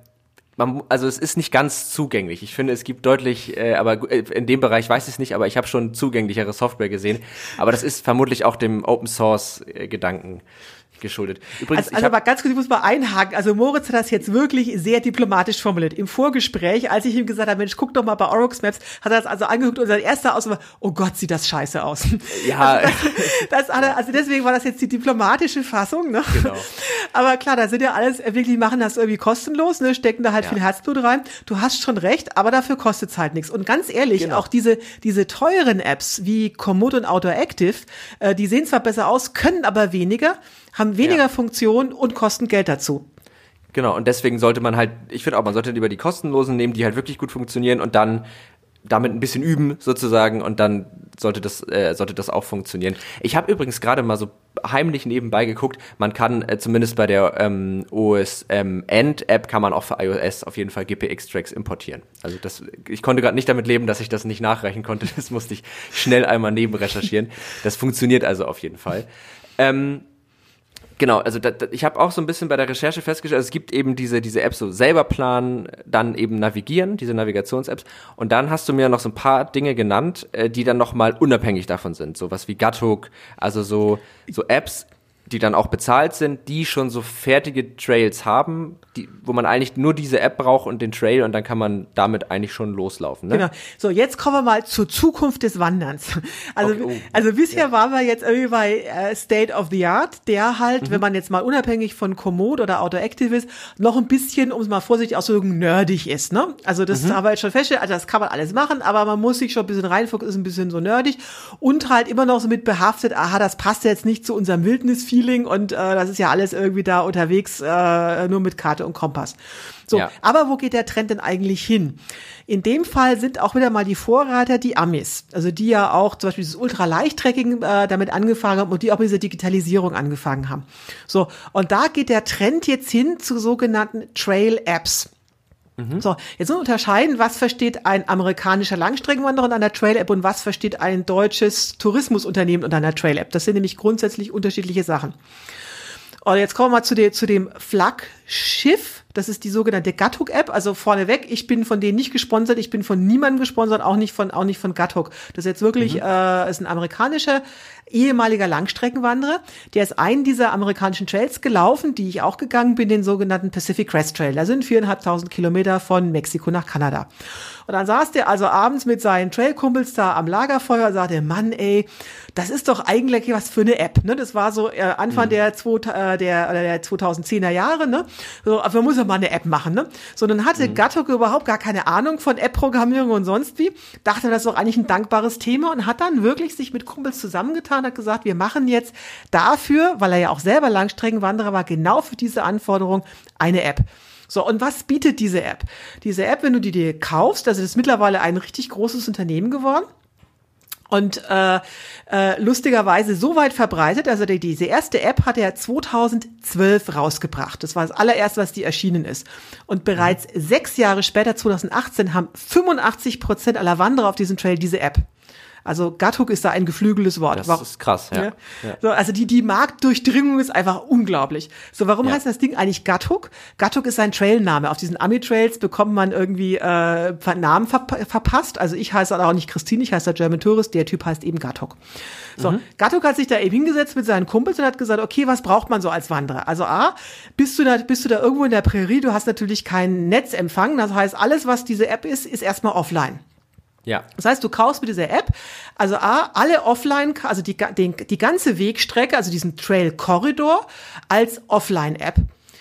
man, also es ist nicht ganz zugänglich. Ich finde, es gibt deutlich, äh, aber äh, in dem Bereich weiß ich es nicht, aber ich habe schon zugänglichere Software gesehen. Aber das ist vermutlich auch dem Open Source äh, Gedanken geschuldet. Übrigens, also, also aber ganz kurz, ich muss mal einhaken. Also Moritz hat das jetzt wirklich sehr diplomatisch formuliert. Im Vorgespräch, als ich ihm gesagt habe, Mensch, guck doch mal bei Orox Maps, hat er das also angeguckt und sein erster Ausdruck war, oh Gott, sieht das scheiße aus. Ja. [laughs] Also, das, das, also deswegen war das jetzt die diplomatische Fassung. Ne? Genau. [laughs] Aber klar, da sind ja alles, wirklich machen das irgendwie kostenlos, ne? stecken da halt ja. viel Herzblut rein. Du hast schon recht, aber dafür kostet es halt nichts. Und ganz ehrlich, genau. auch diese, diese teuren Apps wie Komoot und Outdoor Active, äh, die sehen zwar besser aus, können aber weniger haben weniger ja. Funktion und kosten Geld dazu. Genau, und deswegen sollte man halt, ich finde auch, man sollte lieber die kostenlosen nehmen, die halt wirklich gut funktionieren und dann damit ein bisschen üben sozusagen und dann sollte das äh, sollte das auch funktionieren. Ich habe übrigens gerade mal so heimlich nebenbei geguckt, man kann äh, zumindest bei der ähm, OS ähm, End App kann man auch für iOS auf jeden Fall GPX Tracks importieren. Also das ich konnte gerade nicht damit leben, dass ich das nicht nachreichen konnte. [laughs] Das musste ich schnell einmal neben recherchieren. Das funktioniert also auf jeden Fall. Ähm, Genau, also da, da, ich habe auch so ein bisschen bei der Recherche festgestellt, also es gibt eben diese, diese Apps, so selber planen, dann eben navigieren, diese Navigations-Apps. Und dann hast du mir noch so ein paar Dinge genannt, äh, die dann nochmal unabhängig davon sind. Sowas wie Guthook, also so, so Apps, die dann auch bezahlt sind, die schon so fertige Trails haben, die, wo man eigentlich nur diese App braucht und den Trail und dann kann man damit eigentlich schon loslaufen. Ne? Genau. So, jetzt kommen wir mal zur Zukunft des Wanderns. Also, okay, oh. also bisher ja. waren wir jetzt irgendwie bei äh, State of the Art, der halt, mhm. wenn man jetzt mal unabhängig von Komoot oder Autoactive ist, noch ein bisschen, um es mal vorsichtig auszudrücken, nerdig ist. Ne? Also das mhm. haben wir jetzt schon festgestellt, also das kann man alles machen, aber man muss sich schon ein bisschen reinfuchsen, ist ein bisschen so nerdig und halt immer noch so mit behaftet, aha, das passt jetzt nicht zu unserem Wildnis-Feeling und äh, das ist ja alles irgendwie da unterwegs, äh, nur mit Karte und Kompass. So, ja. aber wo geht der Trend denn eigentlich hin? In dem Fall sind auch wieder mal die Vorreiter die Amis, also die ja auch zum Beispiel dieses Ultraleichttrekking äh, damit angefangen haben und die auch mit dieser Digitalisierung angefangen haben. So, und da geht der Trend jetzt hin zu sogenannten Trail-Apps. Mhm. So, jetzt müssen wir unterscheiden, was versteht ein amerikanischer Langstreckenwanderer unter einer Trail-App und was versteht ein deutsches Tourismusunternehmen unter einer Trail-App. Das sind nämlich grundsätzlich unterschiedliche Sachen. Und jetzt kommen wir mal zu, der, zu dem Flaggschiff Das ist die sogenannte Gathook-App. Also vorneweg, ich bin von denen nicht gesponsert, ich bin von niemandem gesponsert, auch nicht von, auch nicht von Gathook. Das ist jetzt wirklich, mhm. äh, ist ein amerikanischer ehemaliger Langstreckenwanderer. Der ist einen dieser amerikanischen Trails gelaufen, die ich auch gegangen bin, den sogenannten Pacific Crest Trail. Da sind viereinhalbtausend Kilometer von Mexiko nach Kanada. Und dann saß der also abends mit seinen Trailkumpels da am Lagerfeuer und sagte, Mann, ey, das ist doch eigentlich was für eine App. Ne? Das war so äh, Anfang mhm. der, zwei, äh, der, der 2010er Jahre. Ne? So, aber man muss ja mal eine App machen. Ne? So, dann hatte mhm. Gattok überhaupt gar keine Ahnung von App-Programmierung und sonst wie. Dachte, das ist doch eigentlich ein dankbares Thema und hat dann wirklich sich mit Kumpels zusammengetan, hat gesagt, wir machen jetzt dafür, weil er ja auch selber Langstreckenwanderer war, genau für diese Anforderung eine App. So, und was bietet diese App? Diese App, wenn du die dir kaufst, also das ist mittlerweile ein richtig großes Unternehmen geworden. Und äh, äh, lustigerweise so weit verbreitet, also die, diese erste App hat er 2012 rausgebracht. Das war das allererste, was die erschienen ist. Und bereits sechs Jahre später, 2018, haben 85 Prozent aller Wanderer auf diesem Trail diese App. Also Gattung ist da ein geflügeltes Wort. Das warum? ist krass, ja. ja. So, also die, die Marktdurchdringung ist einfach unglaublich. So, warum ja. heißt das Ding eigentlich Gattung? Gattung ist ein Trailname. Auf diesen Ami-Trails bekommt man irgendwie äh, Namen ver verpasst. Also ich heiße auch nicht Christine, ich heiße da German Tourist, der Typ heißt eben Gattung. So, mhm. Gattung hat sich da eben hingesetzt mit seinen Kumpels und hat gesagt, okay, was braucht man so als Wanderer? Also A, bist du da, bist du da irgendwo in der Prärie, du hast natürlich keinen Netzempfang. Das heißt, alles, was diese App ist, ist erstmal offline. Ja. Das heißt, du kaufst mit dieser App, also A, alle offline, also die, den, die ganze Wegstrecke, also diesen Trail-Korridor als Offline-App.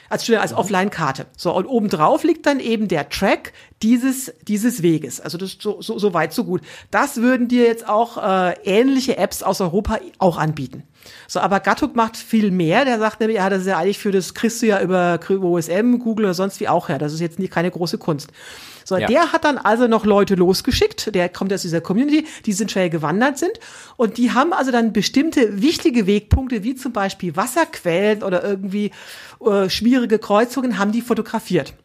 Als, als mhm. Offline-Karte. So, und obendrauf liegt dann eben der Track dieses, dieses Weges. Also das so, so, so weit, so gut. Das würden dir jetzt auch äh, ähnliche Apps aus Europa auch anbieten. So, aber Gattuk macht viel mehr. Der sagt nämlich, ja, das ist ja eigentlich für das kriegst du ja über OSM, Google oder sonst wie auch her. Das ist jetzt nicht keine große Kunst. So, ja. der hat dann also noch Leute losgeschickt, der kommt aus dieser Community, die sind schnell gewandert sind und die haben also dann bestimmte wichtige Wegpunkte, wie zum Beispiel Wasserquellen oder irgendwie äh, schwierige Kreuzungen, haben die fotografiert.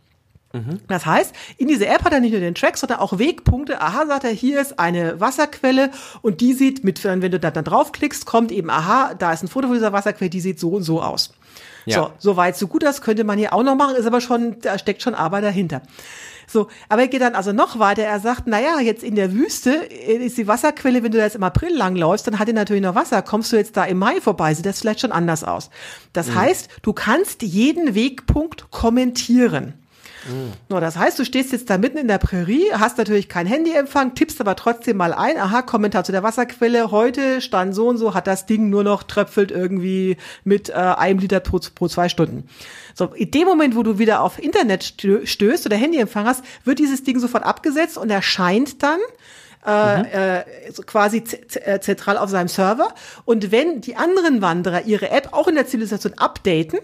Mhm. Das heißt, in dieser App hat er nicht nur den Track, sondern auch Wegpunkte. Aha, sagt er, hier ist eine Wasserquelle und die sieht mit, wenn du da dann draufklickst, kommt eben, aha, da ist ein Foto von dieser Wasserquelle, die sieht so und so aus. Ja. So, so weit, so gut, das könnte man hier auch noch machen, ist aber schon, da steckt schon Arbeit dahinter. So, aber er geht dann also noch weiter. Er sagt, naja, jetzt in der Wüste ist die Wasserquelle, wenn du da jetzt im April langläufst, dann hat die natürlich noch Wasser. Kommst du jetzt da im Mai vorbei, sieht das vielleicht schon anders aus. Das mhm. heißt, du kannst jeden Wegpunkt kommentieren. Mhm. No, das heißt, du stehst jetzt da mitten in der Prärie, hast natürlich kein Handyempfang, tippst aber trotzdem mal ein, aha, Kommentar zu der Wasserquelle, heute stand so und so, hat das Ding nur noch tröpfelt irgendwie mit äh, einem Liter pro, pro zwei Stunden. So, in dem Moment, wo du wieder auf Internet stößt oder Handyempfang hast, wird dieses Ding sofort abgesetzt und erscheint dann äh, mhm. äh, quasi äh, zentral auf seinem Server. Und wenn die anderen Wanderer ihre App auch in der Zivilisation updaten,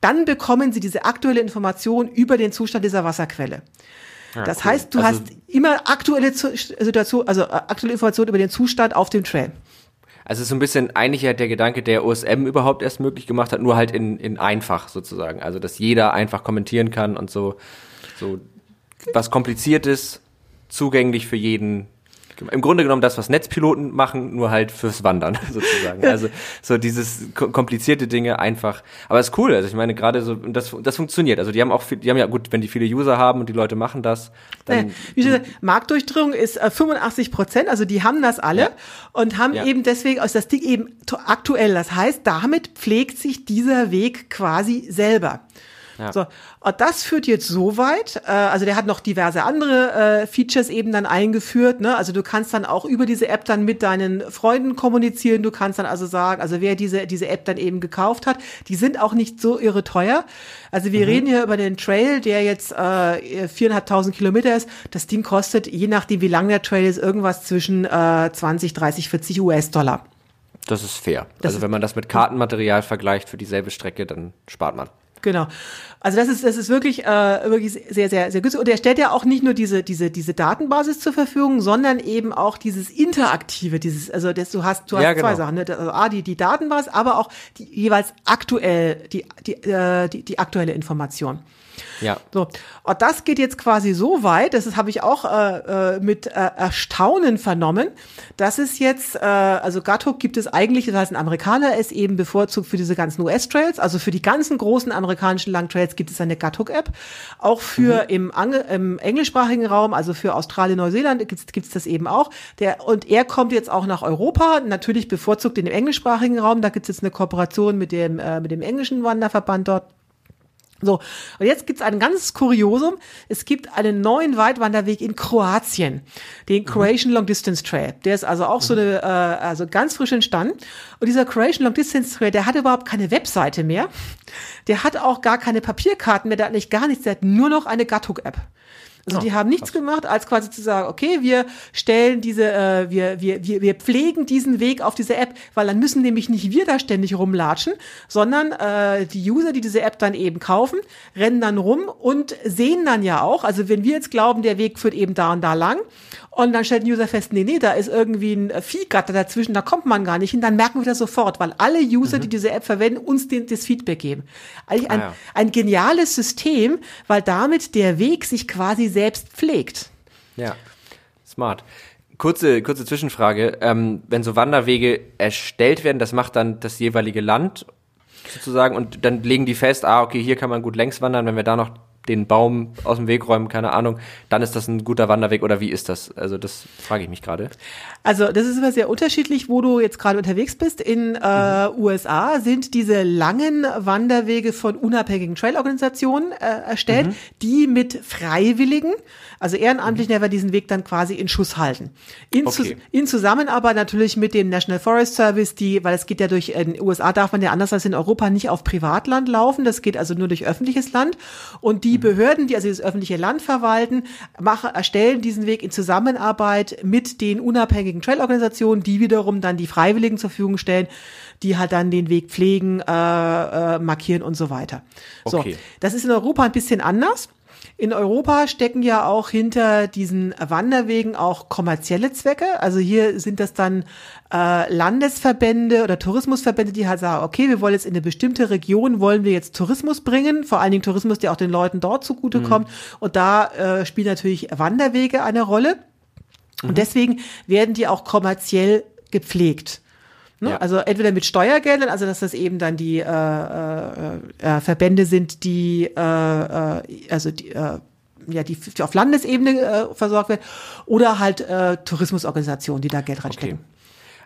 dann bekommen sie diese aktuelle Information über den Zustand dieser Wasserquelle. Ja, das cool. heißt, du also, hast immer aktuelle Situation, also äh, aktuelle Informationen über den Zustand auf dem Trail. Also so ein bisschen eigentlich ja der Gedanke, der OSM überhaupt erst möglich gemacht hat, nur halt in, in einfach sozusagen. Also dass jeder einfach kommentieren kann und so, so was kompliziertes, zugänglich für jeden im Grunde genommen das, was Netzpiloten machen, nur halt fürs Wandern [laughs] sozusagen. Also so dieses komplizierte Dinge einfach. Aber ist cool. Also ich meine gerade so das das funktioniert. Also die haben auch viel, die haben ja gut, wenn die viele User haben und die Leute machen das. Dann, Wie gesagt, Marktdurchdringung ist äh, 85 Prozent. Also die haben das alle ja. und haben ja. eben deswegen aus das Ding eben aktuell. Das heißt, damit pflegt sich dieser Weg quasi selber. Ja. So, und das führt jetzt so weit, äh, also der hat noch diverse andere äh, Features eben dann eingeführt, ne? Also du kannst dann auch über diese App dann mit deinen Freunden kommunizieren, du kannst dann also sagen, also wer diese, diese App dann eben gekauft hat, die sind auch nicht so irre teuer. Also wir mhm. reden hier über den Trail, der jetzt äh, viereinhalbtausend Kilometer ist. Das Ding kostet, je nachdem wie lang der Trail ist, irgendwas zwischen äh, 20, 30, 40 US-Dollar. Das ist fair. Das also wenn man das mit Kartenmaterial vergleicht für dieselbe Strecke, dann spart man. Genau. Also das ist das ist wirklich äh, wirklich sehr sehr sehr günstig und er stellt ja auch nicht nur diese diese diese Datenbasis zur Verfügung, sondern eben auch dieses interaktive, dieses also das, du hast du hast ja, genau. zwei Sachen, ne? also a die die Datenbasis, aber auch die jeweils aktuell die die äh, die, die aktuelle Information. Ja. So, und das geht jetzt quasi so weit, das habe ich auch äh, äh, mit äh, Erstaunen vernommen, dass es jetzt, äh, also Gathook gibt es eigentlich, das heißt ein Amerikaner ist eben bevorzugt für diese ganzen US-Trails, also für die ganzen großen amerikanischen Langtrails gibt es eine Gathook-App. Auch für mhm. im, im englischsprachigen Raum, also für Australien, Neuseeland gibt es das eben auch. Der, und er kommt jetzt auch nach Europa, natürlich bevorzugt in dem englischsprachigen Raum, da gibt es jetzt eine Kooperation mit dem, äh, mit dem englischen Wanderverband dort. So, und jetzt gibt's ein ganz Kuriosum. Es gibt einen neuen Weitwanderweg in Kroatien, den Croatian Long Distance Trail. Der ist also auch so eine, äh, also ganz frisch entstanden. Und dieser Croatian Long Distance Trail, der hat überhaupt keine Webseite mehr. Der hat auch gar keine Papierkarten mehr, der hat nicht gar nichts, der hat nur noch eine Gathook-App. Also oh, die haben nichts krass. gemacht, als quasi zu sagen, okay, wir stellen diese, äh, wir, wir, wir, wir pflegen diesen Weg auf diese App, weil dann müssen nämlich nicht wir da ständig rumlatschen, sondern äh, die User, die diese App dann eben kaufen, rennen dann rum und sehen dann ja auch, also wenn wir jetzt glauben, der Weg führt eben da und da lang und dann stellt ein User fest, nee, nee, da ist irgendwie ein Viehgatter dazwischen, da kommt man gar nicht hin, dann merken wir das sofort, weil alle User, mhm. die diese App verwenden, uns den, das Feedback geben. Eigentlich ein, ah, ja. ein geniales System, weil damit der Weg sich quasi selbst pflegt. Ja, smart. Kurze, kurze Zwischenfrage. Ähm, wenn so Wanderwege erstellt werden, das macht dann das jeweilige Land sozusagen und dann legen die fest, ah, okay, hier kann man gut längs wandern, wenn wir da noch den Baum aus dem Weg räumen, keine Ahnung, dann ist das ein guter Wanderweg oder wie ist das? Also das frage ich mich gerade. Also das ist immer sehr unterschiedlich, wo du jetzt gerade unterwegs bist. In äh, mhm. USA sind diese langen Wanderwege von unabhängigen Trailorganisationen äh, erstellt, mhm. die mit Freiwilligen, also Ehrenamtlichen, mhm. diesen Weg dann quasi in Schuss halten. In, okay. zu, in Zusammenarbeit natürlich mit dem National Forest Service, die, weil es geht ja durch, in den USA darf man ja anders als in Europa nicht auf Privatland laufen, das geht also nur durch öffentliches Land und die Behörden, die also das öffentliche Land verwalten, machen, erstellen diesen Weg in Zusammenarbeit mit den unabhängigen Trailorganisationen, die wiederum dann die Freiwilligen zur Verfügung stellen, die halt dann den Weg pflegen, äh, äh, markieren und so weiter. Okay. So, das ist in Europa ein bisschen anders. In Europa stecken ja auch hinter diesen Wanderwegen auch kommerzielle Zwecke. Also hier sind das dann äh, Landesverbände oder Tourismusverbände, die halt sagen, okay, wir wollen jetzt in eine bestimmte Region, wollen wir jetzt Tourismus bringen, vor allen Dingen Tourismus, der auch den Leuten dort zugutekommt. Mhm. Und da äh, spielen natürlich Wanderwege eine Rolle. Und mhm. deswegen werden die auch kommerziell gepflegt. Ne? Ja. Also entweder mit Steuergeldern, also dass das eben dann die äh, äh, äh, Verbände sind, die äh, äh, also die äh, ja, die, die auf Landesebene äh, versorgt werden, oder halt äh, Tourismusorganisationen, die da Geld reinstecken. Okay.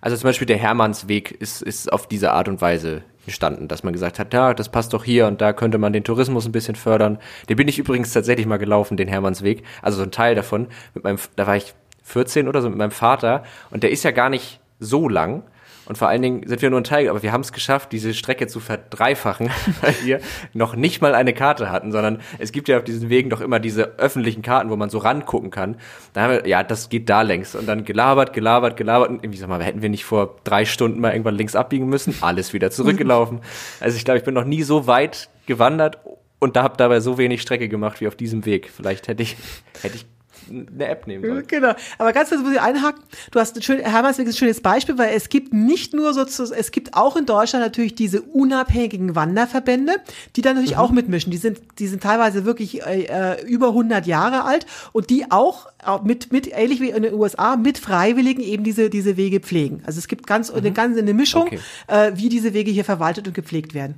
Also zum Beispiel der Hermannsweg ist, ist auf diese Art und Weise entstanden, dass man gesagt hat, ja, das passt doch hier und da könnte man den Tourismus ein bisschen fördern. Den bin ich übrigens tatsächlich mal gelaufen, den Hermannsweg, also so ein Teil davon. Mit meinem, da war ich 14 oder so mit meinem Vater und der ist ja gar nicht so lang. Und vor allen Dingen sind wir nur ein Teil, aber wir haben es geschafft, diese Strecke zu verdreifachen, [laughs] weil wir noch nicht mal eine Karte hatten, sondern es gibt ja auf diesen Wegen doch immer diese öffentlichen Karten, wo man so rangucken kann. Da haben wir, ja, das geht da längs. Und dann gelabert, gelabert, gelabert. Und irgendwie, sag mal, hätten wir nicht vor drei Stunden mal irgendwann links abbiegen müssen? Alles wieder zurückgelaufen. [laughs] Also ich glaube, ich bin noch nie so weit gewandert und da habe dabei so wenig Strecke gemacht wie auf diesem Weg. Vielleicht hätte ich, hätte ich eine App nehmen sollen. Genau. Aber ganz kurz muss ich einhaken. Du hast ein schön, Hermannsweg ist ein schönes Beispiel, weil es gibt nicht nur sozusagen, es gibt auch in Deutschland natürlich diese unabhängigen Wanderverbände, die dann natürlich mhm. auch mitmischen. Die sind, die sind teilweise wirklich äh, äh über 100 Jahre alt und die auch mit, mit, ähnlich wie in den USA, mit Freiwilligen eben diese, diese Wege pflegen. Also es gibt ganz, mhm. eine ganze eine Mischung, okay. äh, wie diese Wege hier verwaltet und gepflegt werden.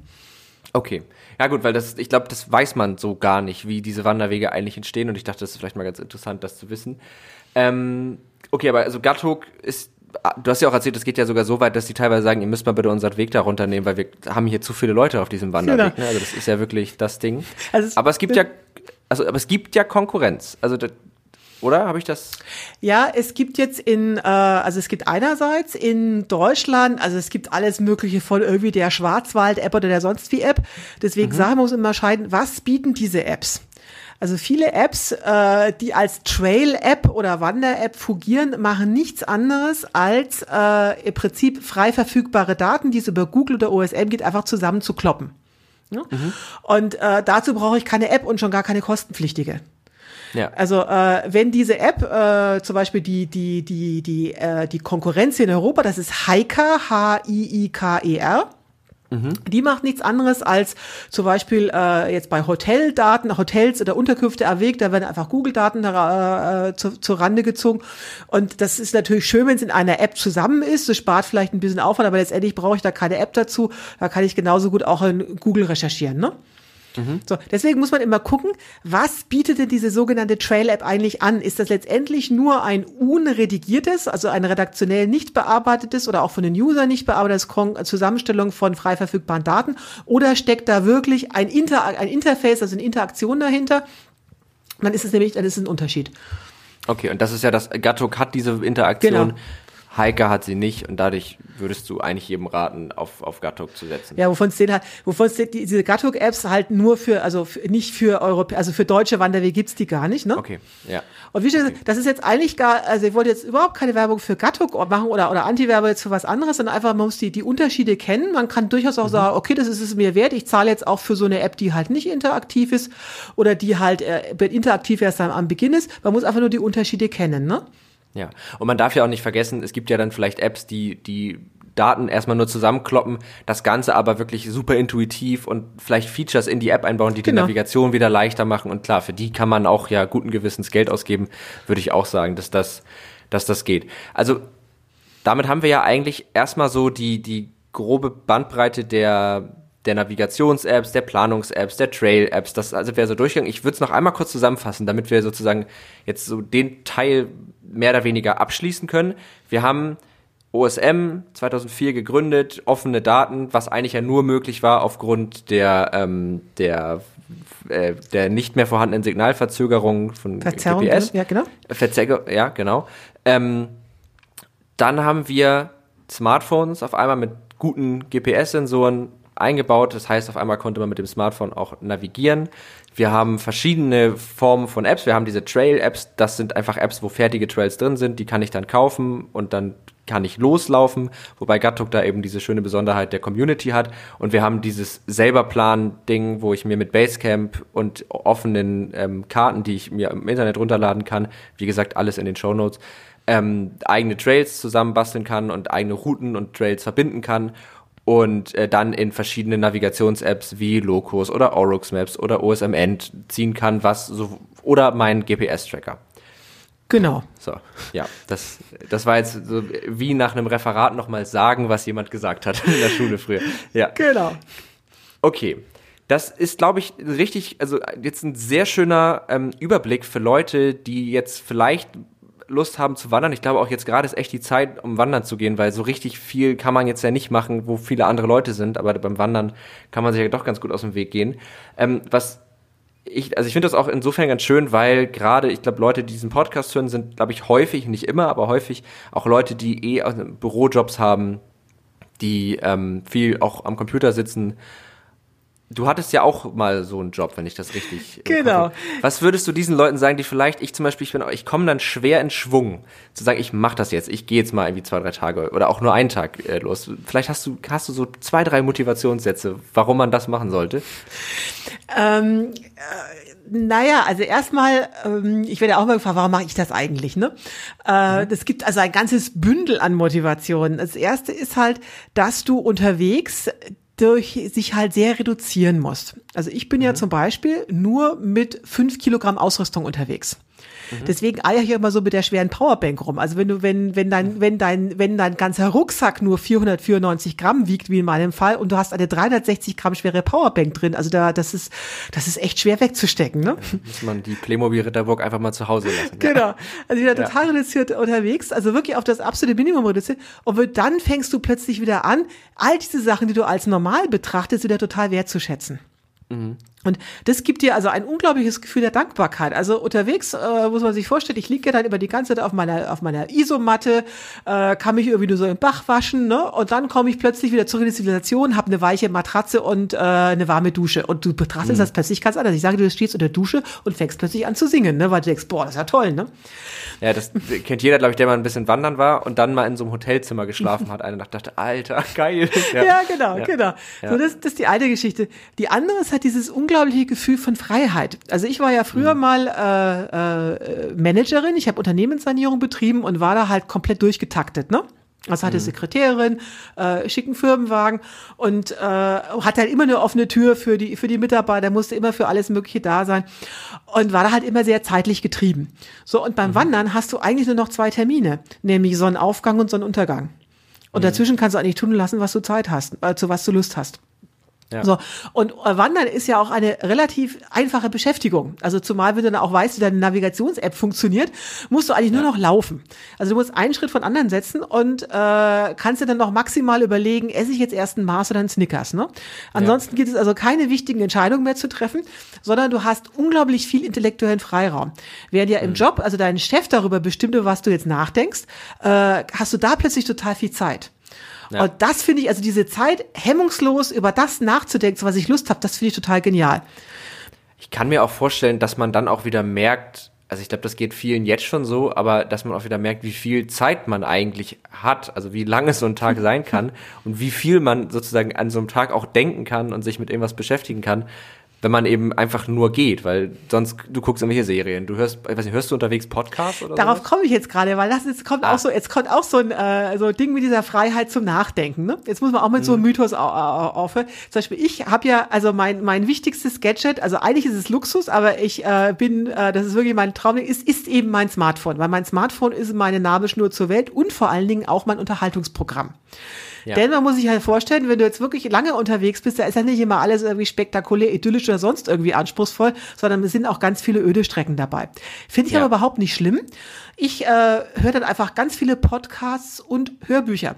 Okay. Ja gut, weil das, ich glaube, das weiß man so gar nicht, wie diese Wanderwege eigentlich entstehen und ich dachte, das ist vielleicht mal ganz interessant, das zu wissen. Ähm, okay, aber also Gathook ist, du hast ja auch erzählt, es geht ja sogar so weit, dass die teilweise sagen, ihr müsst mal bitte unseren Weg da runternehmen, weil wir haben hier zu viele Leute auf diesem Wanderweg. Genau. Ne? Also das ist ja wirklich das Ding. Also aber es gibt ja, also aber es gibt ja Konkurrenz. Also oder habe ich das? Ja, es gibt jetzt in, äh, also es gibt einerseits in Deutschland, also es gibt alles Mögliche von irgendwie der Schwarzwald-App oder der sonst wie App. Deswegen mhm. sagen wir uns immer scheiden, was bieten diese Apps? Also viele Apps, äh, die als Trail-App oder Wander-App fungieren, machen nichts anderes als äh, im Prinzip frei verfügbare Daten, die es über Google oder OSM geht, einfach zusammenzukloppen. Ja? Mhm. Und äh, dazu brauche ich keine App und schon gar keine kostenpflichtige. Ja. Also äh, wenn diese App, äh, zum Beispiel die die die die äh, die Konkurrenz in Europa, das ist Hiker, H I I K E R. Die macht nichts anderes als zum Beispiel äh, jetzt bei Hoteldaten, Hotels oder Unterkünfte erwägt, da werden einfach Google-Daten äh, zu, zur Rande gezogen. Und das ist natürlich schön, wenn es in einer App zusammen ist. Das spart vielleicht ein bisschen Aufwand, aber letztendlich brauche ich da keine App dazu. Da kann ich genauso gut auch in Google recherchieren. Ne? So, deswegen muss man immer gucken, was bietet denn diese sogenannte Trail-App eigentlich an? Ist das letztendlich nur ein unredigiertes, also ein redaktionell nicht bearbeitetes oder auch von den Usern nicht bearbeitetes Kon Zusammenstellung von frei verfügbaren Daten? Oder steckt da wirklich ein, Inter ein Interface, also eine Interaktion dahinter? Dann ist es nämlich, dann ist es ein Unterschied. Okay, und das ist ja das, Gattuk hat diese Interaktion. Genau. Heike hat sie nicht und dadurch würdest du eigentlich jedem raten, auf, auf Gattuk zu setzen. Ja, wovon es den halt, wovon es die- diese Gattuk-Apps halt nur für, also für, nicht für Europä also für deutsche Wanderwege gibt's die gar nicht, ne? Okay, ja. Und wie schon gesagt, das ist jetzt eigentlich gar, also ich wollte jetzt überhaupt keine Werbung für Gattuk machen oder, oder Anti-Werbe jetzt für was anderes, sondern einfach, man muss die, die Unterschiede kennen. Man kann durchaus auch sagen, okay, das ist es mir wert. Ich zahle jetzt auch für so eine App, die halt nicht interaktiv ist oder die halt äh, interaktiv erst am, am Beginn ist. Man muss einfach nur die Unterschiede kennen, ne? Ja, und man darf ja auch nicht vergessen, es gibt ja dann vielleicht Apps, die die Daten erstmal nur zusammenkloppen, das Ganze aber wirklich super intuitiv und vielleicht Features in die App einbauen, die die Genau. Navigation wieder leichter machen. Und klar, für die kann man auch ja guten Gewissens Geld ausgeben, würde ich auch sagen, dass das, dass das geht. Also damit haben wir ja eigentlich erstmal so die, die grobe Bandbreite der, der Navigations-Apps, der Planungs-Apps, der Trail-Apps, das also wäre so durchgegangen. Ich würde es noch einmal kurz zusammenfassen, damit wir sozusagen jetzt so den Teil mehr oder weniger abschließen können. Wir haben OSM 2004 gegründet, offene Daten, was eigentlich ja nur möglich war aufgrund der, ähm, der, äh, der nicht mehr vorhandenen Signalverzögerung von Verzerrung, GPS. ja, genau. Verzerrung, ja, genau. Ähm, dann haben wir Smartphones auf einmal mit guten GPS-Sensoren eingebaut. Das heißt, auf einmal konnte man mit dem Smartphone auch navigieren. Wir haben verschiedene Formen von Apps. Wir haben diese Trail-Apps. Das sind einfach Apps, wo fertige Trails drin sind. Die kann ich dann kaufen und dann kann ich loslaufen. Wobei Gattuk da eben diese schöne Besonderheit der Community hat. Und wir haben dieses selber Plan-Ding, wo ich mir mit Basecamp und offenen ähm, Karten, die ich mir im Internet runterladen kann, wie gesagt, alles in den Show Notes, ähm, eigene Trails zusammenbasteln kann und eigene Routen und Trails verbinden kann und äh, dann in verschiedene Navigations-Apps wie Locus oder Aurochs Maps oder OSM End ziehen kann, was so oder mein GPS-Tracker. Genau. So, ja, das, das war jetzt so wie nach einem Referat nochmal sagen, was jemand gesagt hat in der Schule früher. Ja. Genau. Okay. Das ist, glaube ich, richtig, also jetzt ein sehr schöner ähm, Überblick für Leute, die jetzt vielleicht Lust haben zu wandern. Ich glaube auch jetzt gerade ist echt die Zeit, um wandern zu gehen, weil so richtig viel kann man jetzt ja nicht machen, wo viele andere Leute sind, aber beim Wandern kann man sich ja doch ganz gut aus dem Weg gehen. Ähm, was ich, also ich finde das auch insofern ganz schön, weil gerade, ich glaube, Leute, die diesen Podcast hören, sind, glaube ich, häufig, nicht immer, aber häufig auch Leute, die eh aus- Bürojobs haben, die ähm, viel auch am Computer sitzen. Du hattest ja auch mal so einen Job, wenn ich das richtig. im [laughs] Genau. Habe. Was würdest du diesen Leuten sagen, die vielleicht, ich zum Beispiel, ich bin, ich komme dann schwer in Schwung, zu sagen, ich mache das jetzt, ich gehe jetzt mal irgendwie zwei, drei Tage oder auch nur einen Tag äh, los. Vielleicht hast du, hast du so zwei, drei Motivationssätze, warum man das machen sollte. Ähm, äh, naja, also erstmal, ähm, ich werde auch mal gefragt, warum mache ich das eigentlich, ne? Äh, Das gibt also ein ganzes Bündel an Motivationen. Das erste ist halt, dass du unterwegs durch sich halt sehr reduzieren musst. Also ich bin ja zum Beispiel nur mit fünf Kilogramm Ausrüstung unterwegs. Deswegen eier ich immer so mit der schweren Powerbank rum. Also wenn du, wenn, wenn dein, wenn dein, wenn dein ganzer Rucksack nur 494 Gramm wiegt, wie in meinem Fall, und du hast eine 360 Gramm schwere Powerbank drin, also da, das ist, das ist echt schwer wegzustecken, ne? Muss man die Playmobil-Ritterburg einfach mal zu Hause lassen. Ja. Genau. Also wieder total reduziert unterwegs, also wirklich auf das absolute Minimum reduziert. Und dann fängst du plötzlich wieder an, all diese Sachen, die du als normal betrachtest, wieder total wertzuschätzen. Und das gibt dir also ein unglaubliches Gefühl der Dankbarkeit. Also unterwegs äh, muss man sich vorstellen, ich liege dann über die ganze Zeit auf meiner auf meiner Isomatte, äh, kann mich irgendwie nur so im Bach waschen, ne? Und dann komme ich plötzlich wieder zurück in die Zivilisation, habe eine weiche Matratze und äh, eine warme Dusche. Und du betrachtest das plötzlich ganz anders. Ich sage, du stehst unter der Dusche und fängst plötzlich an zu singen, ne? Weil du denkst, boah, das ist ja toll, ne? Ja, das kennt jeder, glaube ich, der mal ein bisschen wandern war und dann mal in so einem Hotelzimmer geschlafen hat. Eine Nacht dachte, Alter, [laughs] geil. Ja, genau, Ja. genau. Ja. So, das, das ist die eine Geschichte. Die andere ist halt dieses unglaubliche Gefühl von Freiheit. Also ich war ja früher Mhm. mal äh, äh, Managerin, ich habe Unternehmenssanierung betrieben und war da halt komplett durchgetaktet, ne? Also hatte Sekretärin, äh, schicken Firmenwagen und äh, hat halt immer eine offene Tür für die für die Mitarbeiter, musste immer für alles Mögliche da sein und war da halt immer sehr zeitlich getrieben. So und beim Wandern hast du eigentlich nur noch zwei Termine, nämlich Sonnenaufgang und Sonnenuntergang. Und dazwischen kannst du eigentlich tun lassen, was du Zeit hast, äh, zu was du Lust hast. Ja. So, und äh, Wandern ist ja auch eine relativ einfache Beschäftigung. Also zumal, wenn du dann auch weißt, wie deine Navigations-App funktioniert, musst du eigentlich nur noch laufen. Also du musst einen Schritt von anderen setzen und äh, kannst dir dann noch maximal überlegen, esse ich jetzt erst einen Mars oder einen Snickers. Ne? Ansonsten gibt es also keine wichtigen Entscheidungen mehr zu treffen, sondern du hast unglaublich viel intellektuellen Freiraum. Während ja im Job, also dein Chef darüber bestimmt, über was du jetzt nachdenkst, äh, hast du da plötzlich total viel Zeit. Ja. Und das finde ich, also diese Zeit, hemmungslos über das nachzudenken, was ich Lust habe, das finde ich total genial. Ich kann mir auch vorstellen, dass man dann auch wieder merkt, also ich glaube, das geht vielen jetzt schon so, aber dass man auch wieder merkt, wie viel Zeit man eigentlich hat, also wie lange so ein Tag [laughs] sein kann und wie viel man sozusagen an so einem Tag auch denken kann und sich mit irgendwas beschäftigen kann, wenn man eben einfach nur geht, weil sonst du guckst irgendwelche Serien, du hörst, ich weiß nicht, hörst du unterwegs Podcasts oder Darauf so? komme ich jetzt gerade, weil das jetzt kommt Ah. auch so, jetzt kommt auch so ein äh, so ein Ding mit dieser Freiheit zum Nachdenken. Ne? Jetzt muss man auch mit so Mhm. einem Mythos au- au- aufhören. Zum Beispiel, ich habe ja, also mein mein wichtigstes Gadget, also eigentlich ist es Luxus, aber ich äh, bin, äh, das ist wirklich mein Traum, ist, ist eben mein Smartphone, weil mein Smartphone ist meine Nabelschnur zur Welt und vor allen Dingen auch mein Unterhaltungsprogramm. Ja. Denn man muss sich halt vorstellen, wenn du jetzt wirklich lange unterwegs bist, da ist ja nicht immer alles irgendwie spektakulär, idyllisch oder sonst irgendwie anspruchsvoll, sondern es sind auch ganz viele öde Strecken dabei. Finde ich Ja. aber überhaupt nicht schlimm. Ich äh, höre dann einfach ganz viele Podcasts und Hörbücher.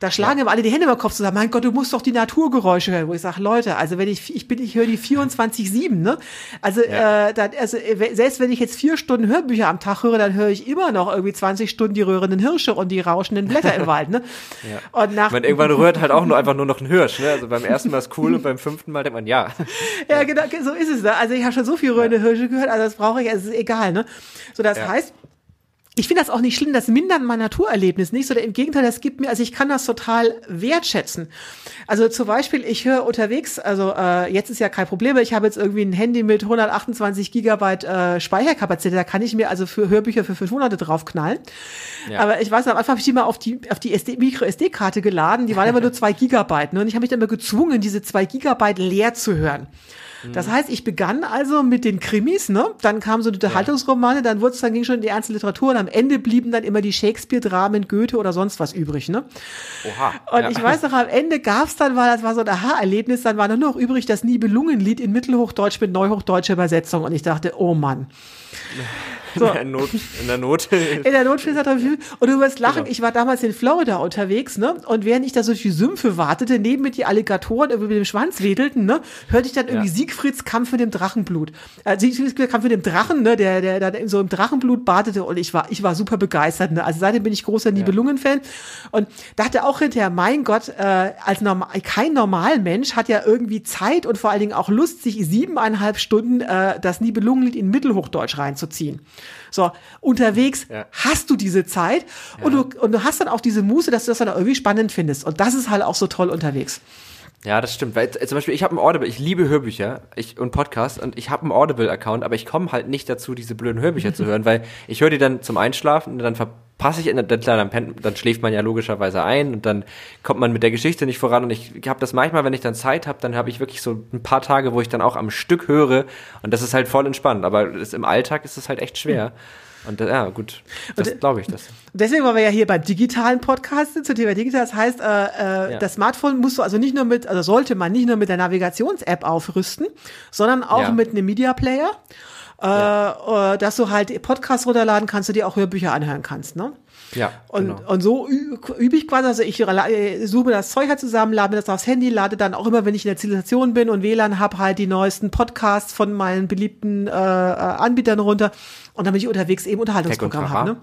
Da schlagen immer alle die Hände über den Kopf zusammen. Mein Gott, du musst doch die Naturgeräusche hören. Wo ich sage, Leute, also wenn ich, ich bin, ich höre die 24-7, ne? Also, Ja. äh, dann, also äh, selbst wenn ich jetzt vier Stunden Hörbücher am Tag höre, dann höre ich immer noch irgendwie 20 Stunden die rührenden Hirsche und die rauschenden Blätter im [laughs] Wald, ne? Und nach, Ich meine, irgendwann rührt halt auch nur einfach nur noch ein Hirsch, ne? Also beim ersten Mal ist cool und beim fünften Mal denkt man, ja. [laughs] Ja, genau, so ist es. Ne? Also ich habe schon so viel rührende Hirsche gehört, also das brauche ich, also es ist egal. Ne? So, das Ja. heißt, ich finde das auch nicht schlimm, das mindert mein Naturerlebnis nicht, sondern im Gegenteil, das gibt mir, also ich kann das total wertschätzen. Also zum Beispiel, ich höre unterwegs, also äh, jetzt ist ja kein Problem, ich habe jetzt irgendwie ein Handy mit 128 Gigabyte äh, Speicherkapazität, da kann ich mir also für Hörbücher für fünf Monate draufknallen. Ja. Aber ich weiß, am Anfang habe ich die mal auf die, auf die SD, Micro-SD-Karte geladen, die waren immer nur [laughs] zwei Gigabyte. Ne? Und ich habe mich dann immer gezwungen, diese zwei Gigabyte leer zu hören. Das heißt, ich begann also mit den Krimis, ne? Dann kamen so die Unterhaltungsromane, dann wurde es, dann ging schon in die ernste Literatur und am Ende blieben dann immer die Shakespeare-Dramen, Goethe oder sonst was übrig, ne? Oha. Und ja. ich weiß noch, am Ende gab's dann, weil das war so ein Aha-Erlebnis, dann war nur noch übrig das Nibelungenlied in Mittelhochdeutsch mit neuhochdeutscher Übersetzung und ich dachte, oh Mann. [laughs] So. In der Not. In der Not. In der Notfallsituation. Und du wirst lachen, Genau. ich war damals in Florida unterwegs, ne? Und während ich da so durch die Sümpfe wartete, neben mir die Alligatoren irgendwie mit dem Schwanz wedelten, ne? Hörte ich dann irgendwie Ja. Siegfrieds Kampf mit dem Drachenblut. Äh, Siegfrieds Kampf mit dem Drachen, ne? Der, der, der in so im Drachenblut badete und ich war, ich war super begeistert, ne? Also seitdem bin ich großer Nibelungen-Fan und dachte auch hinterher, mein Gott, äh, als normal, kein Normalmensch hat ja irgendwie Zeit und vor allen Dingen auch Lust, sich siebeneinhalb Stunden äh, das Nibelungenlied in Mittelhochdeutsch reinzuziehen. So, unterwegs Ja. hast du diese Zeit und, du, und du hast dann auch diese Muße, dass du das dann irgendwie spannend findest. Und das ist halt auch so toll unterwegs. Ja, das stimmt. Weil äh, zum Beispiel, ich habe ein Audible, ich liebe Hörbücher ich, und Podcasts und ich habe einen Audible-Account, aber ich komme halt nicht dazu, diese blöden Hörbücher zu hören, [laughs] weil ich höre die dann zum Einschlafen und dann verpasse ich, dann, klar, dann, pennt, dann schläft man ja logischerweise ein und dann kommt man mit der Geschichte nicht voran und ich habe das manchmal, wenn ich dann Zeit habe, dann habe ich wirklich so ein paar Tage, wo ich dann auch am Stück höre und das ist halt voll entspannt, aber das, im Alltag ist es halt echt schwer. Und äh, ja, gut, das glaube ich das. Deswegen waren wir ja hier beim digitalen Podcast zum Thema digital. Das heißt, äh, äh, Ja. das Smartphone musst du also nicht nur mit, also sollte man nicht nur mit der Navigations-App aufrüsten, sondern auch Ja. mit einem Media Player, äh, äh, dass du halt Podcasts runterladen kannst, du dir auch Hörbücher anhören kannst, ne? Ja, Und, genau. und so übe ich quasi, also ich äh, suche das Zeug halt zusammen, lade mir das aufs Handy, lade dann auch immer, wenn ich in der Zivilisation bin und WLAN habe, halt die neuesten Podcasts von meinen beliebten äh, äh, Anbietern runter und damit ich unterwegs eben Unterhaltungsprogramm habe. Ne?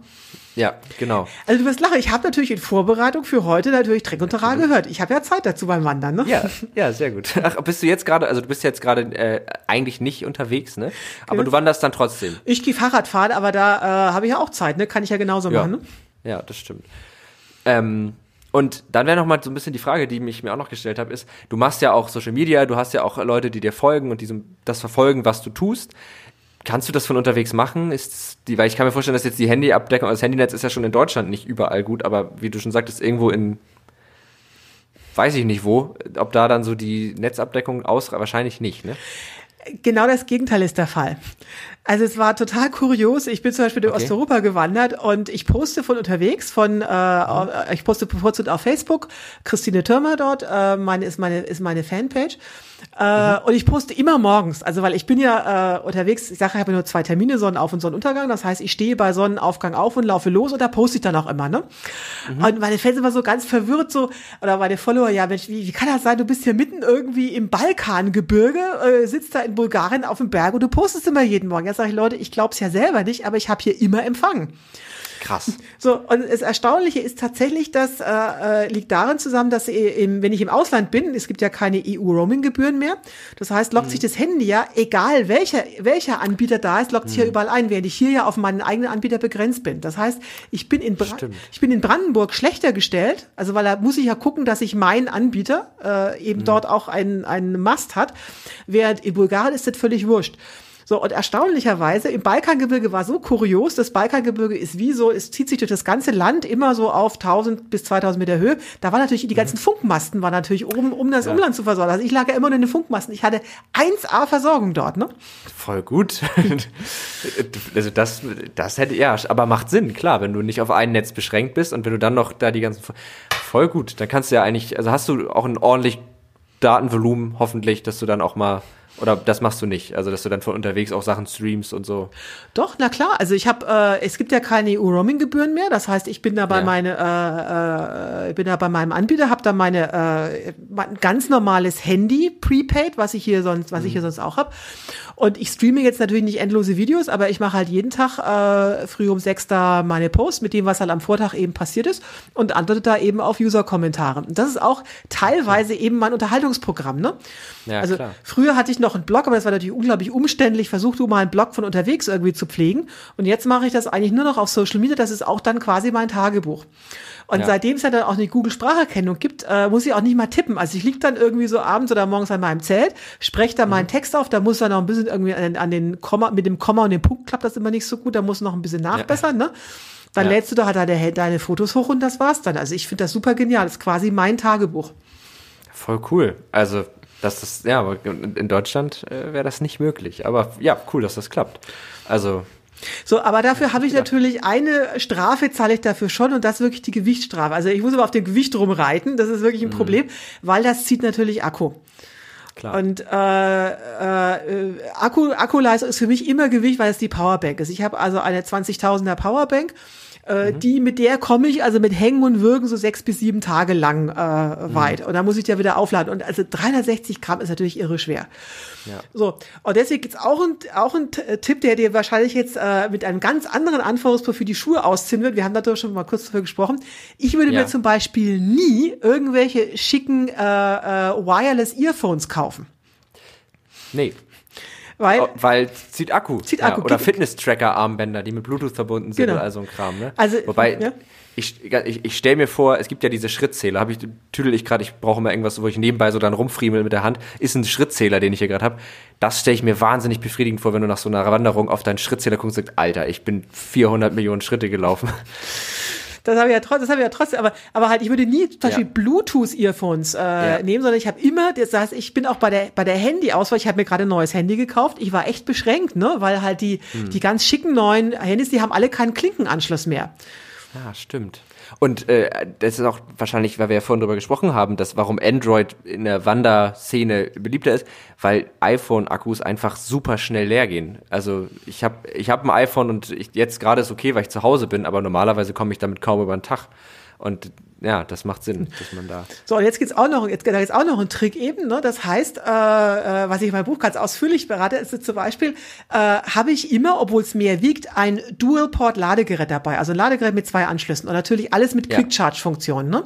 Ja, genau. Also du wirst lachen, ich habe natürlich in Vorbereitung für heute natürlich Trek und Terrain gehört. Ich habe ja Zeit dazu beim Wandern, ne? Ja, ja, sehr gut. Ach, bist du jetzt gerade, also du bist jetzt gerade äh, eigentlich nicht unterwegs, ne? Aber du wanderst dann trotzdem. Ich gehe Fahrrad fahren, aber da äh, habe ich ja auch Zeit, ne? Kann ich ja genauso Ja, machen, ne? ja das stimmt. Ähm, und dann wäre noch mal so ein bisschen die Frage, die ich mir auch noch gestellt habe, ist, du machst ja auch Social Media, du hast ja auch Leute, die dir folgen und die so das verfolgen, was du tust. Kannst du das von unterwegs machen? Ist die, weil ich kann mir vorstellen, dass jetzt die Handyabdeckung, also das Handynetz ist ja schon in Deutschland nicht überall gut, aber wie du schon sagtest, irgendwo in weiß ich nicht wo, ob da dann so die Netzabdeckung ausreicht, wahrscheinlich nicht, ne? Genau das Gegenteil ist der Fall. Also es war total kurios. Ich bin zum Beispiel durch okay. Osteuropa gewandert und ich poste von unterwegs, von äh, ich poste bevorzugt auf Facebook. Christine Türmer dort, äh, meine ist meine ist meine Fanpage. Äh, mhm. Und ich poste immer morgens, also weil ich bin ja äh, unterwegs, ich sage, ich habe nur zwei Termine, Sonnenauf- und Sonnenuntergang. Das heißt, ich stehe bei Sonnenaufgang auf und laufe los und da poste ich dann auch immer. Ne? Mhm. Und meine Fans immer so ganz verwirrt, so, oder meine Follower, ja Mensch, wie, wie kann das sein, du bist hier mitten irgendwie im Balkangebirge, äh, sitzt da in Bulgarien auf dem Berg und du postest immer jeden Morgen. Jetzt sage ich, Leute, ich glaube es ja selber nicht, aber ich habe hier immer Empfang. Krass. So, und das Erstaunliche ist tatsächlich, das äh, äh, liegt darin zusammen, dass im, wenn ich im Ausland bin, es gibt ja keine EU-Roaming-Gebühren mehr. Das heißt, lockt mhm. sich das Handy ja, egal welcher, welcher Anbieter da ist, lockt sich mhm. ja überall ein, während ich hier ja auf meinen eigenen Anbieter begrenzt bin. Das heißt, ich bin in, Bra ich bin in Brandenburg schlechter gestellt, also weil da muss ich ja gucken, dass ich mein Anbieter äh, eben mhm. dort auch einen, einen Mast hat, während in Bulgarien ist das völlig wurscht. So, und erstaunlicherweise, im Balkangebirge war so kurios, das Balkangebirge ist wie so, es zieht sich durch das ganze Land immer so auf 1000 bis 2000 Meter Höhe. Da war natürlich, die ganzen Funkmasten waren natürlich oben, um das ja. Umland zu versorgen. Also ich lag ja immer nur in den Funkmasten. Ich hatte 1A Versorgung dort, ne? Voll gut. [laughs] also das, das hätte, ja, aber macht Sinn, klar, wenn du nicht auf ein Netz beschränkt bist und wenn du dann noch da die ganzen, voll gut, dann kannst du ja eigentlich, also hast du auch ein ordentlich Datenvolumen, hoffentlich, dass du dann auch mal oder das machst du nicht? Also, dass du dann von unterwegs auch Sachen streamst und so? Doch, na klar. Also, ich habe, äh, es gibt ja keine EU-Roaming-Gebühren mehr. Das heißt, ich bin da bei ja. meine, äh, äh, bin da bei meinem Anbieter, habe da meine äh, mein ganz normales Handy prepaid, was ich hier sonst, was mhm. ich hier sonst auch habe. Und ich streame jetzt natürlich nicht endlose Videos, aber ich mache halt jeden Tag äh, früh um sechs da meine Posts mit dem, was halt am Vortag eben passiert ist und antworte da eben auf User-Kommentare. Und das ist auch teilweise eben mein Unterhaltungsprogramm. Ne? Ja, also klar. früher hatte ich noch einen Blog, aber das war natürlich unglaublich umständlich. Versucht du mal einen Blog von unterwegs irgendwie zu pflegen. Und jetzt mache ich das eigentlich nur noch auf Social Media. Das ist auch dann quasi mein Tagebuch. Und ja. seitdem es ja dann auch eine Google-Spracherkennung gibt, äh, muss ich auch nicht mal tippen. Also ich liege dann irgendwie so abends oder morgens an meinem Zelt, spreche da mhm. meinen Text auf, da muss dann noch ein bisschen irgendwie an, an, den Komma, mit dem Komma und dem Punkt klappt das immer nicht so gut, da muss noch ein bisschen nachbessern, ja. ne? Dann ja. lädst du da halt deine, deine Fotos hoch und das war's dann. Also ich finde das super genial. Das ist quasi mein Tagebuch. Voll cool. Also das ist, ja, aber in Deutschland äh, wäre das nicht möglich. Aber ja, cool, dass das klappt. Also so, aber dafür habe ich natürlich eine Strafe, zahle ich dafür schon und das ist wirklich die Gewichtsstrafe. Also ich muss aber auf dem Gewicht rumreiten, das ist wirklich ein mhm. Problem, weil das zieht natürlich Akku. Klar. Und äh, äh, Akku, Akkuleistung ist für mich immer Gewicht, weil es die Powerbank ist. Ich habe also eine 20.000er Powerbank äh, mhm. Die, mit der komme ich also mit Hängen und Würgen so sechs bis sieben Tage lang äh, mhm. weit. Und dann muss ich ja wieder aufladen. Und also 360 Gramm ist natürlich irre schwer. Ja. So, und deswegen gibt's auch ein, auch ein Tipp, der dir wahrscheinlich jetzt äh, mit einem ganz anderen Anforderungsprofil die Schuhe ausziehen wird. Wir haben darüber schon mal kurz darüber gesprochen. Ich würde ja. mir zum Beispiel nie irgendwelche schicken äh, äh, Wireless Earphones kaufen. Nee. Weil, oh, weil zieht Akku. Zieht Akku. Ja, oder Fitness-Tracker-Armbänder, die mit Bluetooth verbunden sind genau. oder so ein Kram. Ne? Also, Wobei, ja. ich, ich, ich stelle mir vor, es gibt ja diese Schrittzähler, habe ich, tüdel ich gerade, ich brauche mal irgendwas, wo ich nebenbei so dann rumfriemel mit der Hand, ist ein Schrittzähler, den ich hier gerade habe. Das stelle ich mir wahnsinnig befriedigend vor, wenn du nach so einer Wanderung auf deinen Schrittzähler guckst und sagst, Alter, ich bin 400 Millionen Schritte gelaufen. Das habe ich ja trotzdem, das habe ich ja trotzdem, aber, aber halt, ich würde nie zum Beispiel ja. Bluetooth-Earphones äh, ja. nehmen, sondern ich habe immer, das heißt, ich bin auch bei der, bei der Handy-Auswahl, ich habe mir gerade ein neues Handy gekauft, ich war echt beschränkt, ne, weil halt die, hm. die ganz schicken neuen Handys, die haben alle keinen Klinkenanschluss mehr. Ja, stimmt. Und äh, das ist auch wahrscheinlich, weil wir ja vorhin drüber gesprochen haben, dass warum Android in der Wanderszene beliebter ist, weil iPhone-Akkus einfach super schnell leer gehen. Also ich habe ich hab ein iPhone und ich, jetzt gerade ist okay, weil ich zu Hause bin, aber normalerweise komme ich damit kaum über den Tag. Und ja, das macht Sinn, dass man da. So, und jetzt gibt's auch noch, jetzt, da gibt's auch noch einen Trick eben, ne? Das heißt, äh, äh, was ich in meinem Buch ganz ausführlich berate, ist zum Beispiel, äh, habe ich immer, obwohl es mehr wiegt, ein Dual-Port-Ladegerät dabei. Also ein Ladegerät mit zwei Anschlüssen und natürlich alles mit Quick-Charge-Funktionen, ne?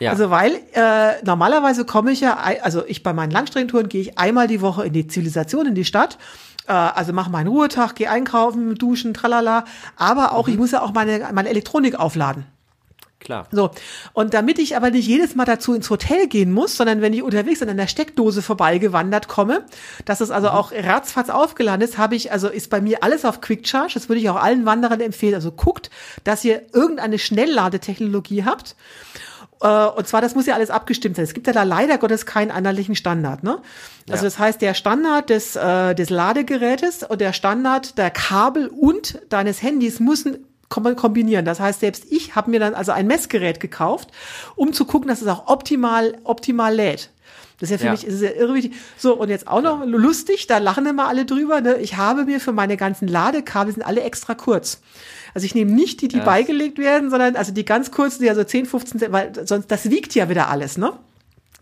Ja. Also weil äh, normalerweise komme ich ja, also ich bei meinen Langstreckentouren gehe ich einmal die Woche in die Zivilisation, in die Stadt äh, also mache meinen Ruhetag, gehe einkaufen, duschen, tralala. Aber auch, mhm. ich muss ja auch meine, meine Elektronik aufladen. Klar. So. Und damit ich aber nicht jedes Mal dazu ins Hotel gehen muss, sondern wenn ich unterwegs an einer Steckdose vorbeigewandert komme, dass es also auch ratzfatz aufgeladen ist, habe ich, also ist bei mir alles auf Quick Charge. Das würde ich auch allen Wanderern empfehlen. Also guckt, dass ihr irgendeine Schnellladetechnologie habt. Äh, Und zwar, das muss ja alles abgestimmt sein. Es gibt ja da leider Gottes keinen einheitlichen Standard. Ne? Also Ja. das heißt, der Standard des, äh, des Ladegerätes und der Standard der Kabel und deines Handys müssen kombinieren. Das heißt, selbst ich habe mir dann also ein Messgerät gekauft, um zu gucken, dass es auch optimal, optimal lädt. Das ist ja für Ja. mich ist ja irre wichtig. So, und jetzt auch noch lustig, da lachen immer alle drüber. Ne? Ich habe mir für meine ganzen Ladekabel, sind alle extra kurz. Also ich nehme nicht die, die Ja. beigelegt werden, sondern also die ganz kurzen, die also 10, 15 Cent, weil sonst, das wiegt ja wieder alles, ne?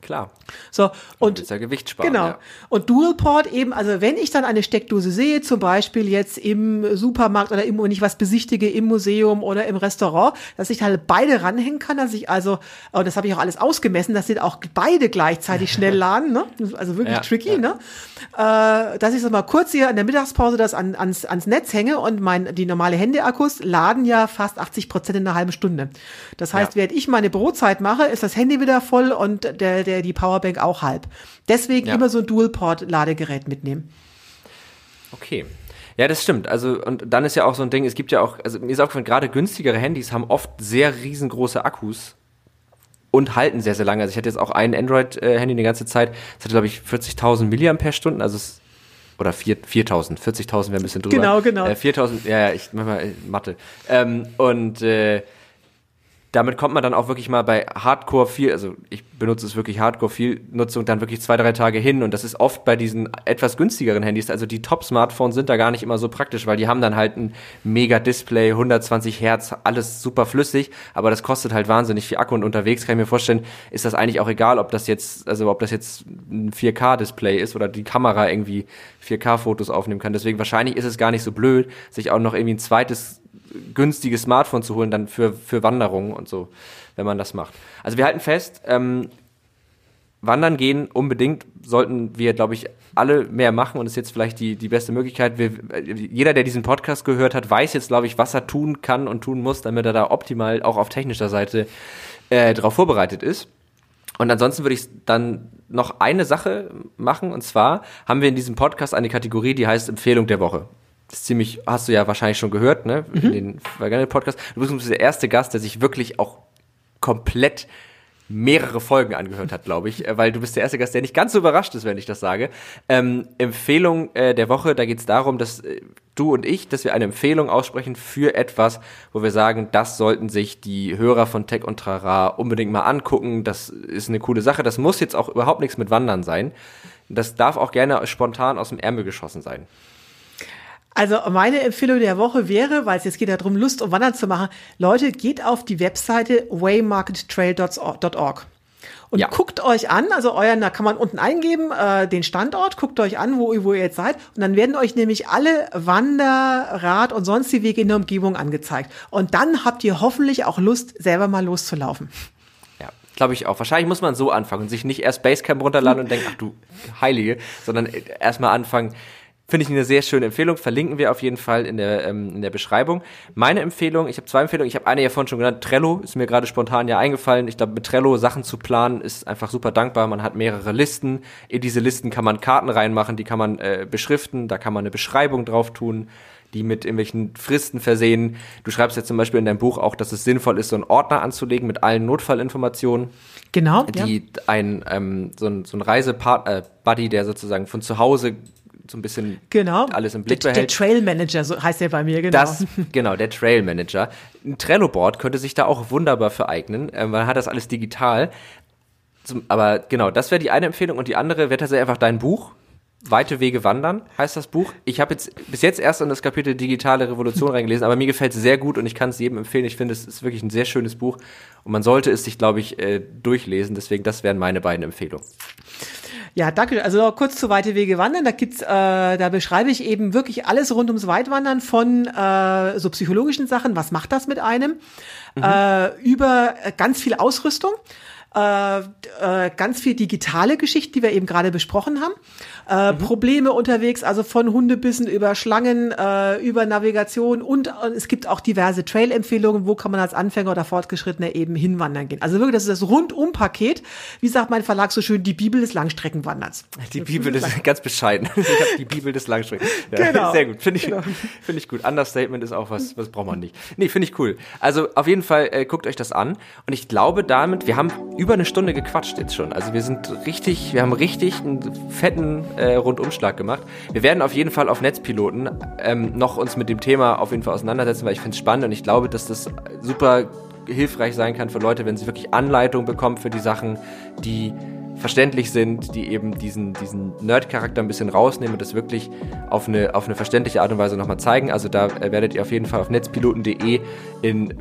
Klar. So, und willst ja Gewicht sparen, Genau. ja. Und Dual Port eben, also wenn ich dann eine Steckdose sehe, zum Beispiel jetzt im Supermarkt oder im, wenn ich was besichtige im Museum oder im Restaurant, dass ich halt beide ranhängen kann, dass ich also, und das habe ich auch alles ausgemessen, dass sie auch beide gleichzeitig schnell [laughs] laden, ne? Ist Also wirklich Ja, tricky, ja. ne? Äh, dass ich so mal kurz hier in der Mittagspause das an, ans, ans Netz hänge und mein, die normale Handyakkus laden ja fast 80 Prozent in einer halben Stunde. Das heißt, während ich meine Brotzeit mache, ist das Handy wieder voll und der, der, die Powerbank auch halb. Deswegen Ja. immer so ein Dual-Port-Ladegerät mitnehmen. Okay. Ja, das stimmt. Also, und dann ist ja auch so ein Ding, es gibt ja auch, also mir ist aufgefallen, gerade günstigere Handys haben oft sehr riesengroße Akkus und halten sehr, sehr lange. Also ich hatte jetzt auch ein Android-Handy die ganze Zeit, das hatte, glaube ich, 40.000 Milliampere-Stunden, also es, oder 4 4.000, 40.000 wäre ein bisschen drüber. Genau, genau. Äh, 4.000, ja, ja, ich mach mal äh, Mathe. Ähm, und äh, damit kommt man dann auch wirklich mal bei Hardcore viel, also ich benutze es wirklich Hardcore viel Nutzung dann wirklich zwei, drei Tage hin und das ist oft bei diesen etwas günstigeren Handys, also die Top-Smartphones sind da gar nicht immer so praktisch, weil die haben dann halt ein mega Display, 120 Hertz, alles super flüssig, aber das kostet halt wahnsinnig viel Akku und unterwegs kann ich mir vorstellen, ist das eigentlich auch egal, ob das jetzt, also ob das jetzt ein 4K-Display ist oder die Kamera irgendwie 4K-Fotos aufnehmen kann, deswegen wahrscheinlich ist es gar nicht so blöd, sich auch noch irgendwie ein zweites günstiges Smartphone zu holen, dann für, für Wanderungen und so, wenn man das macht. Also wir halten fest, ähm, Wandern gehen unbedingt sollten wir, glaube ich, alle mehr machen und ist jetzt vielleicht die, die beste Möglichkeit. Wir, jeder, der diesen Podcast gehört hat, weiß jetzt, glaube ich, was er tun kann und tun muss, damit er da optimal auch auf technischer Seite äh, darauf vorbereitet ist. Und ansonsten würde ich dann noch eine Sache machen und zwar haben wir in diesem Podcast eine Kategorie, die heißt Empfehlung der Woche. Das ist ziemlich, hast du ja wahrscheinlich schon gehört, ne? In den vergangenen Podcasts. Du bist der erste Gast, der sich wirklich auch komplett mehrere Folgen angehört hat, glaube ich, äh, weil du bist der erste Gast, der nicht ganz so überrascht ist, wenn ich das sage. Ähm, Empfehlung äh, der Woche, da geht es darum, dass äh, du und ich, dass wir eine Empfehlung aussprechen für etwas, wo wir sagen, das sollten sich die Hörer von Tech und Trara unbedingt mal angucken. Das ist eine coole Sache. Das muss jetzt auch überhaupt nichts mit Wandern sein. Das darf auch gerne spontan aus dem Ärmel geschossen sein. Also meine Empfehlung der Woche wäre, weil es jetzt geht ja darum, Lust um Wandern zu machen, Leute, geht auf die Webseite waymarkettrail.org. Und Ja. guckt euch an, also euren, da kann man unten eingeben, äh, den Standort, guckt euch an, wo, wo ihr jetzt seid. Und dann werden euch nämlich alle Wander-, Rad- und sonstige Wege in der Umgebung angezeigt. Und dann habt ihr hoffentlich auch Lust, selber mal loszulaufen. Ja, glaube ich auch. Wahrscheinlich muss man so anfangen und sich nicht erst Basecamp runterladen und denken, ach du Heilige, sondern erstmal anfangen. Finde ich eine sehr schöne Empfehlung. Verlinken wir auf jeden Fall in der, ähm, in der Beschreibung. Meine Empfehlung, ich habe zwei Empfehlungen. Ich habe eine ja vorhin schon genannt. Trello ist mir gerade spontan ja eingefallen. Ich glaube, mit Trello Sachen zu planen ist einfach super dankbar. Man hat mehrere Listen. In diese Listen kann man Karten reinmachen, die kann man äh, beschriften. Da kann man eine Beschreibung drauf tun die mit irgendwelchen Fristen versehen. Du schreibst jetzt zum Beispiel in deinem Buch auch, dass es sinnvoll ist, so einen Ordner anzulegen mit allen Notfallinformationen Genau. die ein ähm, so ein, so ein Reisepart äh, Buddy, der sozusagen von zu Hause so ein bisschen Genau. alles im Blick der, der behält. Trail Manager, so heißt der bei mir, genau. Das, genau, der Trail Manager. Ein Trello-Board könnte sich da auch wunderbar für eignen. Ähm, man hat das alles digital. Aber genau, das wäre die eine Empfehlung. Und die andere wäre tatsächlich einfach dein Buch. Weite Wege wandern heißt das Buch. Ich habe jetzt bis jetzt erst in das Kapitel Digitale Revolution reingelesen, aber mir gefällt es sehr gut und ich kann es jedem empfehlen. Ich finde, es ist wirklich ein sehr schönes Buch und man sollte es sich, glaube ich, äh, durchlesen. Deswegen, das wären meine beiden Empfehlungen. Ja, danke. Also noch kurz zu Weite Wege wandern. Da gibt's, äh, da beschreibe ich eben wirklich alles rund ums Weitwandern von äh, so psychologischen Sachen. Was macht das mit einem? Äh, über äh, ganz viel Ausrüstung. äh, äh, ganz viel digitale Geschichten, die wir eben gerade besprochen haben. Äh, mhm. Probleme unterwegs, also von Hundebissen über Schlangen, äh, über Navigation und, und es gibt auch diverse Trail-Empfehlungen, wo kann man als Anfänger oder Fortgeschrittener eben hinwandern gehen. Also wirklich, das ist das Rundum-Paket. Wie sagt mein Verlag so schön, die Bibel des Langstreckenwanderns. Die Bibel ist [laughs] ganz bescheiden. Ich habe die Bibel des Langstrecken. Ja, genau. Sehr gut, finde ich, genau. finde ich gut. Understatement ist auch was, was braucht man nicht. Nee, finde ich cool. Also auf jeden Fall äh, guckt euch das an und ich glaube damit, wir haben über eine Stunde gequatscht jetzt schon. Also wir sind richtig, wir haben richtig einen fetten äh, Rundumschlag gemacht. Wir werden auf jeden Fall auf Netzpiloten ähm, noch uns mit dem Thema auf jeden Fall auseinandersetzen, weil ich finde es spannend und ich glaube, dass das super hilfreich sein kann für Leute, wenn sie wirklich Anleitung bekommen für die Sachen, die verständlich sind, die eben diesen, diesen Nerd-Charakter ein bisschen rausnehmen und das wirklich auf eine, auf eine verständliche Art und Weise nochmal zeigen. Also da äh, werdet ihr auf jeden Fall auf netzpiloten.de in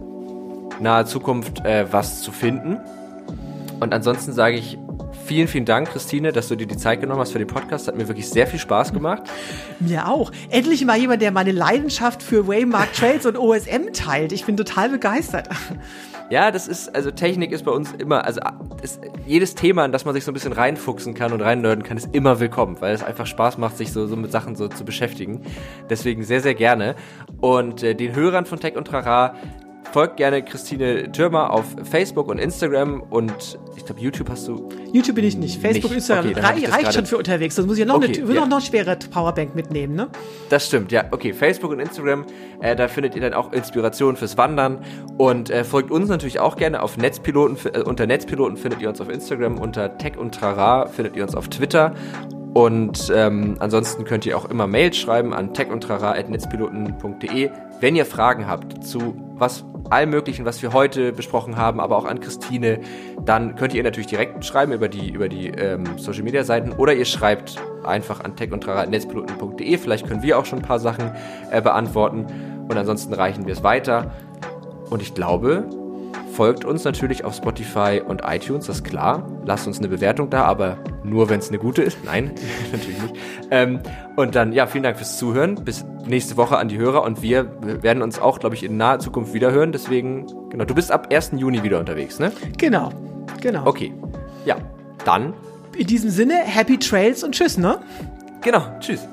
naher Zukunft äh, was zu finden. Und ansonsten sage ich vielen, vielen Dank, Christine, dass du dir die Zeit genommen hast für den Podcast. Hat mir wirklich sehr viel Spaß gemacht. Mir auch. Endlich mal jemand, der meine Leidenschaft für Waymark Trails und OSM teilt. Ich bin total begeistert. Ja, das ist, also Technik ist bei uns immer, also ist, jedes Thema, in das man sich so ein bisschen reinfuchsen kann und reinnörden kann, ist immer willkommen, weil es einfach Spaß macht, sich so, so mit Sachen so zu beschäftigen. Deswegen sehr, sehr gerne. Und äh, den Hörern von Tech und Trara folgt gerne Christine Türmer auf Facebook und Instagram und ich glaube, YouTube hast du. YouTube bin ich nicht. Facebook, nicht. Instagram okay, rei reicht schon für unterwegs. Sonst muss ich ja noch, okay, eine, ja. noch eine schwere Powerbank mitnehmen, ne? Das stimmt, ja. Okay, Facebook und Instagram, äh, da findet ihr dann auch Inspiration fürs Wandern und äh, folgt uns natürlich auch gerne auf Netzpiloten. Äh, unter Netzpiloten findet ihr uns auf Instagram, unter Tech und Trara findet ihr uns auf Twitter und ähm, ansonsten könnt ihr auch immer Mails schreiben an techundtrara.netzpiloten.de, wenn ihr Fragen habt zu was allem Möglichen, was wir heute besprochen haben, aber auch an Christine, dann könnt ihr natürlich direkt schreiben über die, über die ähm, Social Media Seiten oder ihr schreibt einfach an techundtrara.netzpiloten.de. Vielleicht können wir auch schon ein paar Sachen äh, beantworten und ansonsten reichen wir es weiter. Und ich glaube, folgt uns natürlich auf Spotify und iTunes, das ist klar. Lasst uns eine Bewertung da, aber nur, wenn es eine gute ist. Nein, [laughs] natürlich nicht. Ähm, und dann, ja, vielen Dank fürs Zuhören. Bis nächste Woche an die Hörer und wir werden uns auch, glaube ich, in naher Zukunft wieder hören. Deswegen, genau, du bist ab 1. Juni wieder unterwegs, ne? Genau, genau. Okay, ja, dann. In diesem Sinne, Happy Trails und Tschüss, ne? Genau, tschüss.